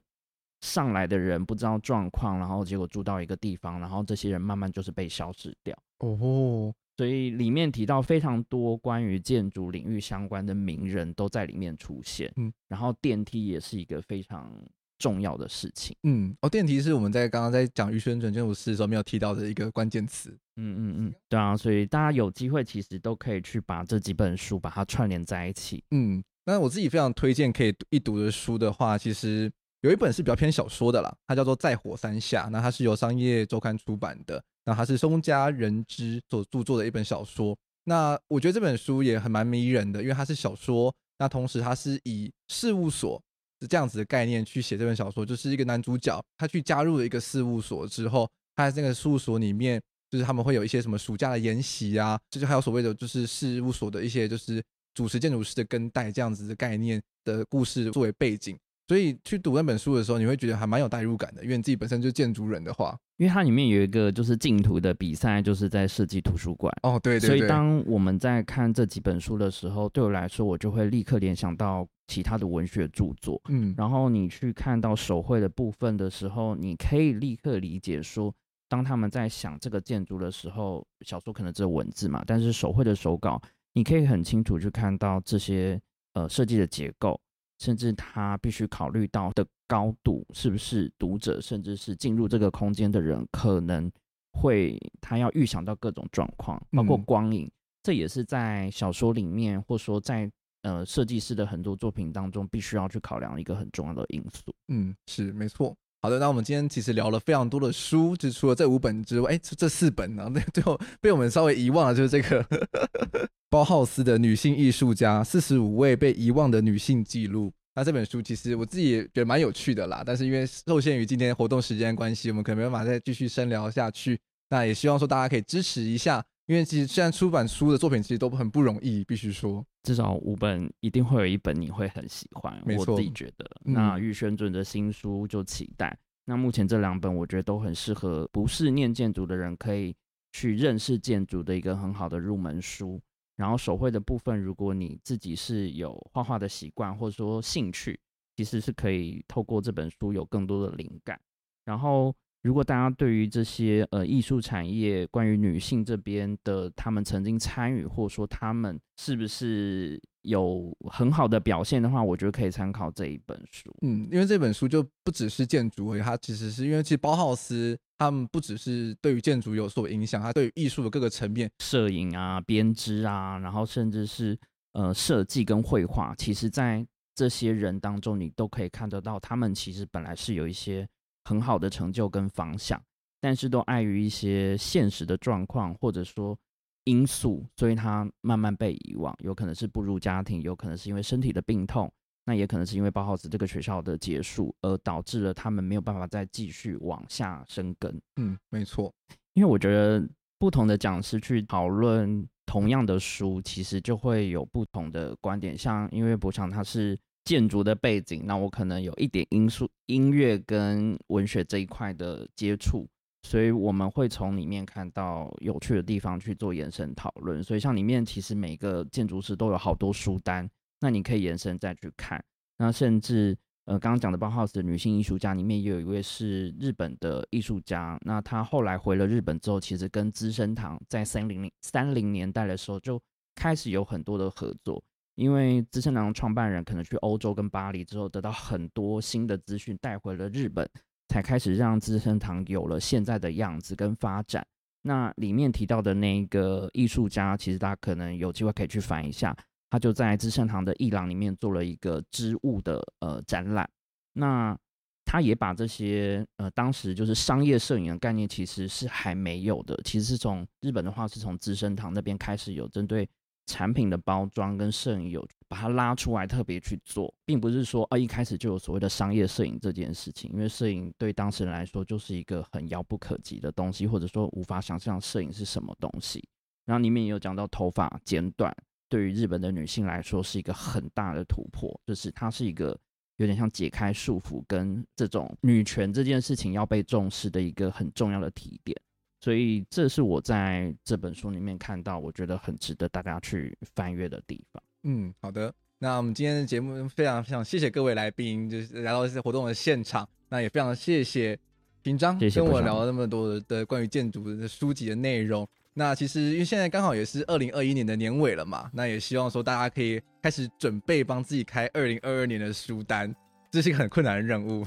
上来的人不知道状况，然后结果住到一个地方，然后这些人慢慢就是被消失掉。哦，所以里面提到非常多关于建筑领域相关的名人都在里面出现。嗯，然后电梯也是一个非常重要的事情。嗯，哦，电梯是我们在刚刚在讲预宣传建筑师的时候没有提到的一个关键词。嗯嗯嗯，对啊，所以大家有机会其实都可以去把这几本书把它串联在一起。嗯，那我自己非常推荐可以一读的书的话，其实。有一本是比较偏小说的啦，它叫做《在火山下》，那它是由商业周刊出版的，那它是松家人之所著作的一本小说。那我觉得这本书也很蛮迷人的，因为它是小说，那同时它是以事务所是这样子的概念去写这本小说，就是一个男主角他去加入了一个事务所之后，他在那个事务所里面，就是他们会有一些什么暑假的研习啊，这就还有所谓的就是事务所的一些就是主持建筑师的跟代这样子的概念的故事作为背景。所以去读那本书的时候，你会觉得还蛮有代入感的，因为你自己本身就是建筑人的话。因为它里面有一个就是竞图的比赛，就是在设计图书馆。哦，对对对。所以当我们在看这几本书的时候，对我来说，我就会立刻联想到其他的文学著作。嗯。然后你去看到手绘的部分的时候，你可以立刻理解说，当他们在想这个建筑的时候，小说可能只有文字嘛，但是手绘的手稿，你可以很清楚去看到这些呃设计的结构。甚至他必须考虑到的高度，是不是读者，甚至是进入这个空间的人，可能会他要预想到各种状况，包括光影，这也是在小说里面，或说在呃设计师的很多作品当中，必须要去考量一个很重要的因素。嗯，是没错。好的，那我们今天其实聊了非常多的书，就除了这五本之外，哎，这这四本呢，那最后被我们稍微遗忘了，就是这个 [laughs] 包浩斯的女性艺术家四十五位被遗忘的女性记录。那这本书其实我自己也觉得蛮有趣的啦，但是因为受限于今天活动时间关系，我们可能没办法再继续深聊下去。那也希望说大家可以支持一下，因为其实现在出版书的作品其实都很不容易，必须说至少五本一定会有一本你会很喜欢。我自己觉得。那玉轩准的新书就期待。嗯、那目前这两本我觉得都很适合不是念建筑的人可以去认识建筑的一个很好的入门书。然后手绘的部分，如果你自己是有画画的习惯或者说兴趣，其实是可以透过这本书有更多的灵感。然后，如果大家对于这些呃艺术产业关于女性这边的他们曾经参与，或者说他们是不是有很好的表现的话，我觉得可以参考这一本书。嗯，因为这本书就不只是建筑而已，它其实是因为其实包浩斯。他们不只是对于建筑有所影响，他对于艺术的各个层面，摄影啊、编织啊，然后甚至是呃设计跟绘画，其实在这些人当中，你都可以看得到，他们其实本来是有一些很好的成就跟方向，但是都碍于一些现实的状况或者说因素，所以他慢慢被遗忘，有可能是步入家庭，有可能是因为身体的病痛。那也可能是因为包浩斯这个学校的结束，而导致了他们没有办法再继续往下生根。嗯，没错。因为我觉得不同的讲师去讨论同样的书，其实就会有不同的观点。像因为博强他是建筑的背景，那我可能有一点因素音乐跟文学这一块的接触，所以我们会从里面看到有趣的地方去做延伸讨论。所以像里面其实每个建筑师都有好多书单。那你可以延伸再去看，那甚至呃刚刚讲的包浩斯的女性艺术家里面也有一位是日本的艺术家，那他后来回了日本之后，其实跟资生堂在三零零三零年代的时候就开始有很多的合作，因为资生堂创办人可能去欧洲跟巴黎之后得到很多新的资讯带回了日本，才开始让资生堂有了现在的样子跟发展。那里面提到的那个艺术家，其实大家可能有机会可以去翻一下。他就在资生堂的艺廊里面做了一个织物的呃展览，那他也把这些呃当时就是商业摄影的概念其实是还没有的，其实是从日本的话是从资生堂那边开始有针对产品的包装跟摄影有把它拉出来特别去做，并不是说啊一开始就有所谓的商业摄影这件事情，因为摄影对当事人来说就是一个很遥不可及的东西，或者说无法想象摄影是什么东西。然后里面也有讲到头发剪短。对于日本的女性来说是一个很大的突破，就是它是一个有点像解开束缚跟这种女权这件事情要被重视的一个很重要的提点，所以这是我在这本书里面看到我觉得很值得大家去翻阅的地方。嗯，好的，那我们今天的节目非常非常谢谢各位来宾，就是来到这次活动的现场，那也非常谢谢平章跟我聊了那么多的关于建筑的书籍的内容。那其实因为现在刚好也是二零二一年的年尾了嘛，那也希望说大家可以开始准备帮自己开二零二二年的书单，这是一个很困难的任务，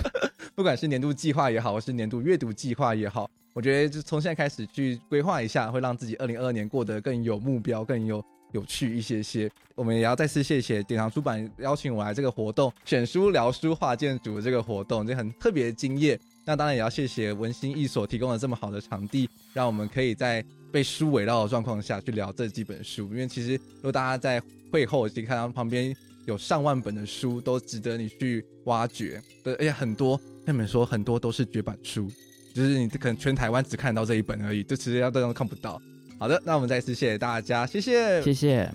[laughs] 不管是年度计划也好，或是年度阅读计划也好，我觉得就从现在开始去规划一下，会让自己二零二二年过得更有目标，更有有趣一些些。我们也要再次谢谢典藏出版邀请我来这个活动，选书聊书画建筑这个活动，这很特别的经验。那当然也要谢谢文心艺所提供了这么好的场地，让我们可以在被书围绕的状况下去聊这几本书。因为其实如果大家在会后可以看到旁边有上万本的书，都值得你去挖掘。对，而且很多，跟你们说很多都是绝版书，就是你可能全台湾只看到这一本而已，就其实要大家都看不到。好的，那我们再次谢谢大家，谢谢，谢谢。